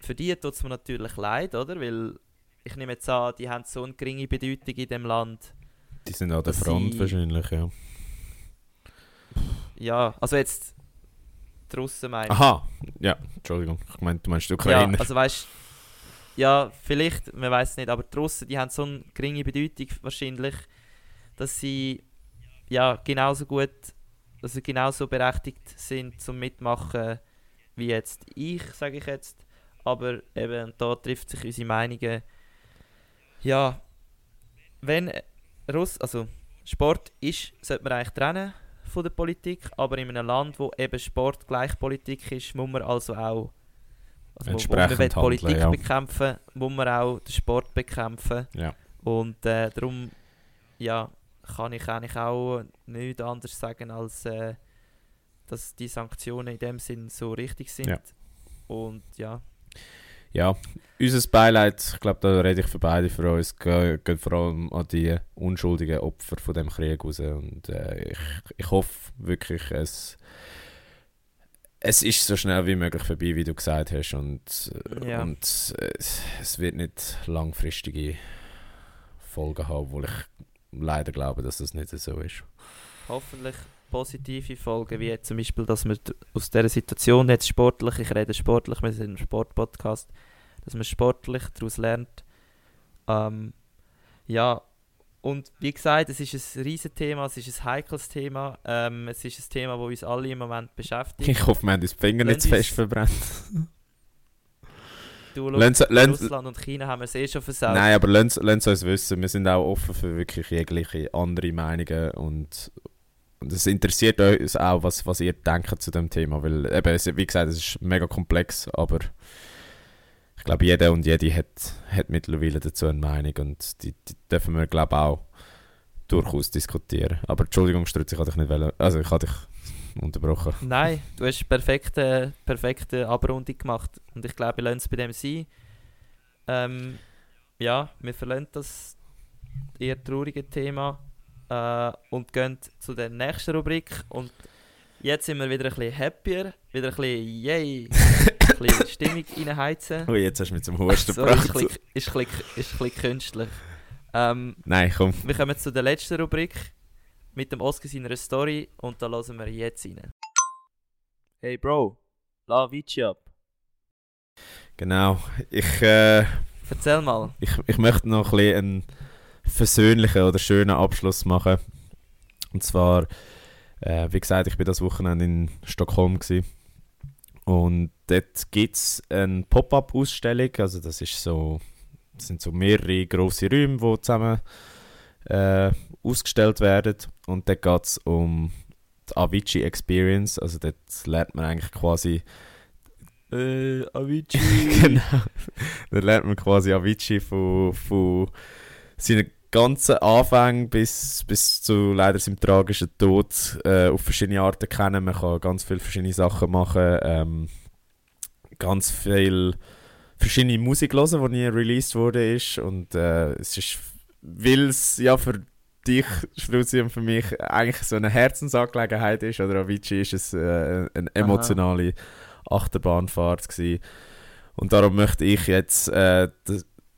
für die tut es mir natürlich leid, oder? Weil ich nehme jetzt an, die haben so eine geringe Bedeutung in dem Land. Die sind an der Front sie- wahrscheinlich, ja. Ja, also jetzt die Russen meine. Aha, ja, Entschuldigung. Ich meine, du meinst die Ja, also weißt ja, vielleicht, man weiß es nicht, aber die Russen, die haben so eine geringe Bedeutung wahrscheinlich, dass sie ja genauso gut, also genauso berechtigt sind zum Mitmachen wie jetzt ich, sage ich jetzt. Aber eben, da trifft sich unsere Meinungen. Ja, wenn Russ, also Sport ist, sollte man eigentlich trennen von der Politik, aber in einem Land, wo eben Sport gleich Politik ist, muss man also auch also wo- wo Entsprechend man Politik handeln, ja. bekämpfen, muss man auch den Sport bekämpfen. Ja. Und äh, darum ja, kann ich eigentlich auch nichts anderes sagen, als äh, dass die Sanktionen in dem Sinn so richtig sind. Ja. Und ja, Ja, unser Beileid, ich glaube, da rede ich für beide für uns, geht, geht vor allem an die unschuldigen Opfer von dem Krieg raus. Und äh, ich, ich hoffe wirklich, es, es ist so schnell wie möglich vorbei, wie du gesagt hast. Und, äh, Ja. und es, es wird nicht langfristige Folgen haben, obwohl ich leider glaube, dass das nicht so ist. hoffentlich positive Folgen, wie zum Beispiel, dass man d- aus dieser Situation jetzt sportlich, ich rede sportlich, wir sind ein Sportpodcast, dass man sportlich daraus lernt. Ähm, ja, und wie gesagt, es ist ein riesen Thema, es ist ein heikles Thema, ähm, es ist ein Thema, das uns alle im Moment beschäftigt. Ich hoffe, wir haben uns die Finger nicht zu Lass fest verbrannt. Du, Lass- lass- Russland und China haben wir es eh schon versaut. Nein, aber lasst es uns wissen. Wir sind auch offen für wirklich jegliche andere Meinungen und, und es interessiert uns auch, was, was ihr denkt zu dem Thema, weil eben, wie gesagt, es ist mega komplex, aber ich glaube, jeder und jede hat, hat mittlerweile dazu eine Meinung und die, die dürfen wir, glaube ich, auch durchaus diskutieren. Aber Entschuldigung, Strutz, ich hatte dich nicht wollen, also ich hatte dich unterbrochen. Nein, du hast perfekte, perfekte Abrundung gemacht und ich glaube, wir lassen es bei dem sein. Ähm, ja, wir verlassen das eher traurige Thema äh, und gehen zu der nächsten Rubrik und jetzt sind wir wieder ein bisschen happier, wieder ein bisschen yay, ein bisschen Stimmung reinheizen. Oh, jetzt hast du mich zum Husten ist, gebracht. ein bisschen- ist, ein bisschen- ist ein bisschen künstlich. Ähm, Nein, komm. wir kommen zu der letzten Rubrik mit dem Oscar seiner Story und da hören wir jetzt rein. Hey Bro, la Vici ab. Genau. Ich, äh, Erzähl mal. ich, ich möchte noch ein bisschen einen versöhnlichen oder schönen Abschluss machen. Und zwar, äh, wie gesagt, ich bin das Wochenende in Stockholm gewesen. Und dort gibt es eine Pop-up-Ausstellung. Also das ist so, das sind so mehrere grosse Räume, die zusammen äh, ausgestellt werden. Und dort geht es um die Avicii Experience. Also dort lernt man eigentlich quasi Äh, Avicii. genau. Dann lernt man quasi Avicii von, von seinen ganzen Anfängen bis, bis zu leider seinem tragischen Tod äh, auf verschiedene Arten kennen. Man kann ganz viele verschiedene Sachen machen. Ähm, ganz viel verschiedene Musik hören, die nie released wurde ist. Und äh, es ist, weil es ja für dich, Schluzi, und für mich eigentlich so eine Herzensangelegenheit ist, oder Avicii ist es äh, eine emotionale Achterbahnfahrt gewesen. Und darum möchte ich jetzt äh,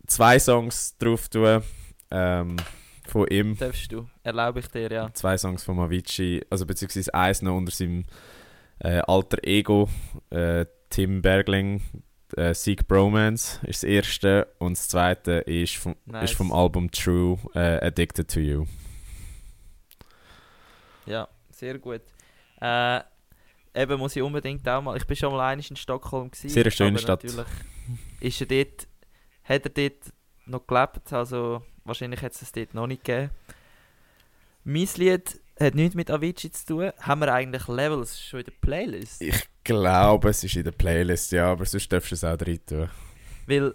zwei Songs drauf tun ähm, von ihm. Darfst du. Erlaube ich dir, ja. Zwei Songs von Avicii, also beziehungsweise eins noch unter seinem äh, alter Ego, äh, Tim Bergling, äh, Seek Bromance ist das erste und das zweite ist vom, Nice. ist vom Album True, äh, Addicted to You. Ja, sehr gut. Äh, eben muss ich unbedingt auch mal. Ich bin schon mal einig in Stockholm gewesen. Sehr schöne Stadt. Natürlich ist er dort, hat er dort noch gelebt, also wahrscheinlich hat es es dort noch nicht gegeben. Mein Lied hat nichts mit Avicii zu tun. Haben wir eigentlich Levels schon in der Playlist? Ich glaube, es ist in der Playlist, ja, aber sonst darfst du es auch rein tun. Weil,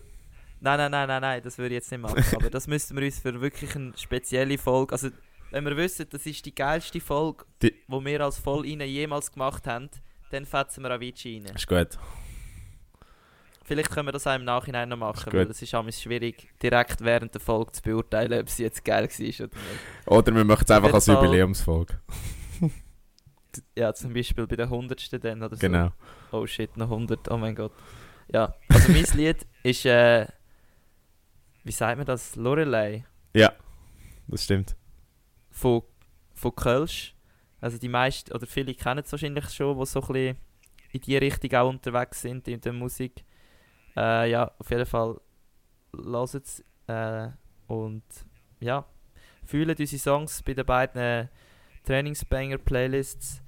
nein, nein, nein, nein, nein, das würde ich jetzt nicht machen. Aber das müssten wir uns für wirklich eine spezielle Folge, also wenn wir wissen, das ist die geilste Folge, Die- wo wir als voll jemals gemacht haben, dann fetzen wir Avicii rein. Ist gut. Vielleicht können wir das auch im Nachhinein noch machen, Ist weil es ist manchmal schwierig, direkt während der Folge zu beurteilen, ob sie jetzt geil war oder nicht. Oder wir machen es einfach als Fall- Jubiläumsfolge. Ja, zum Beispiel bei der 100. dann oder so. Genau. Oh shit, noch 100, oh mein Gott. Ja, also mein Lied ist, äh, wie sagt man das? Lorelei. Ja, das stimmt. von, von Kölsch. Also die meisten, oder viele kennen es wahrscheinlich schon, die so ein bisschen in die Richtung auch unterwegs sind in der Musik. Äh, ja, auf jeden Fall lasst es. Äh, und ja, fühlen unsere Songs bei den beiden Trainingsbanger-Playlists.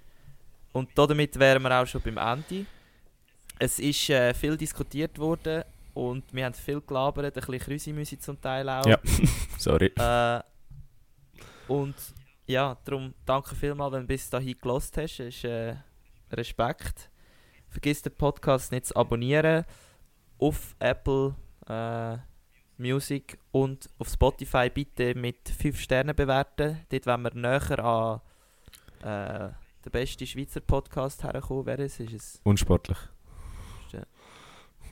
Und damit wären wir auch schon beim Ende. Es ist äh, viel diskutiert worden und wir haben viel gelabert, ein bisschen Krüsimüsi zum Teil auch. Ja. Sorry. Äh, und ja, darum danke vielmals, wenn du bis dahin gelost hast. Es ist äh, Respekt. Vergiss den Podcast nicht zu abonnieren auf Apple äh, Music und auf Spotify bitte mit 5 Sternen bewerten. Dort wollen wir näher an äh, den besten Schweizer Podcast herkommen. Wer ist es? Unsportlich.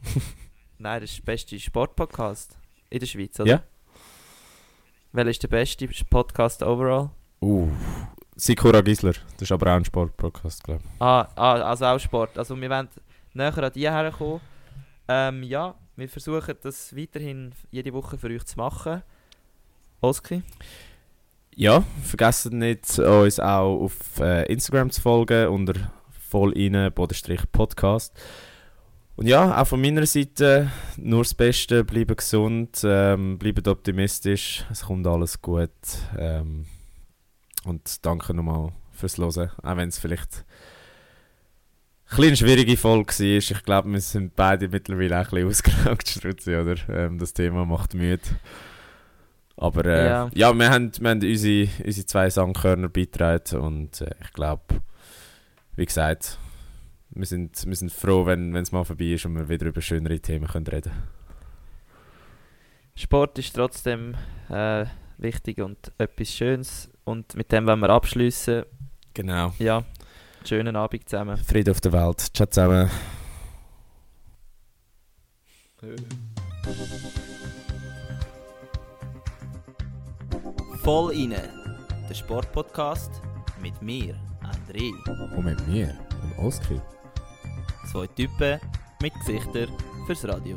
Nein, das ist der beste Sportpodcast in der Schweiz, oder? Ja. Welcher ist der beste Podcast overall? Uh. Sikora Gisler. Das ist aber auch ein Sportpodcast, glaube ich. Ah, ah, also auch Sport. Also wir wollen näher an die herkommen. Ähm, ja, wir versuchen das weiterhin jede Woche für euch zu machen. Oski? Ja, vergesst nicht, uns auch auf äh, Instagram zu folgen unter vollrein-podcast. Und ja, auch von meiner Seite nur das Beste, bleibt gesund, ähm, bleibt optimistisch, es kommt alles gut. Ähm, und danke nochmal fürs Hören, auch wenn es vielleicht eine schwierige Folge war. Ich glaube, wir sind beide mittlerweile auch ein bisschen ausgelaugt, Strutzi, oder? Ähm, das Thema macht müde. Aber äh, Ja. ja. wir haben, wir haben unsere, unsere zwei Sangkörner beigetragen und äh, ich glaube, wie gesagt, wir sind, wir sind froh, wenn es mal vorbei ist und wir wieder über schönere Themen können reden Sport ist trotzdem äh, wichtig und etwas Schönes. Und mit dem wollen wir abschließen. Genau. Ja, Schönen Abend zusammen. Friede auf der Welt. Ciao zusammen. Voll inne, der Sportpodcast mit mir, André. Und mit mir, dem Oskar. Zwei Typen mit Gesichtern fürs Radio.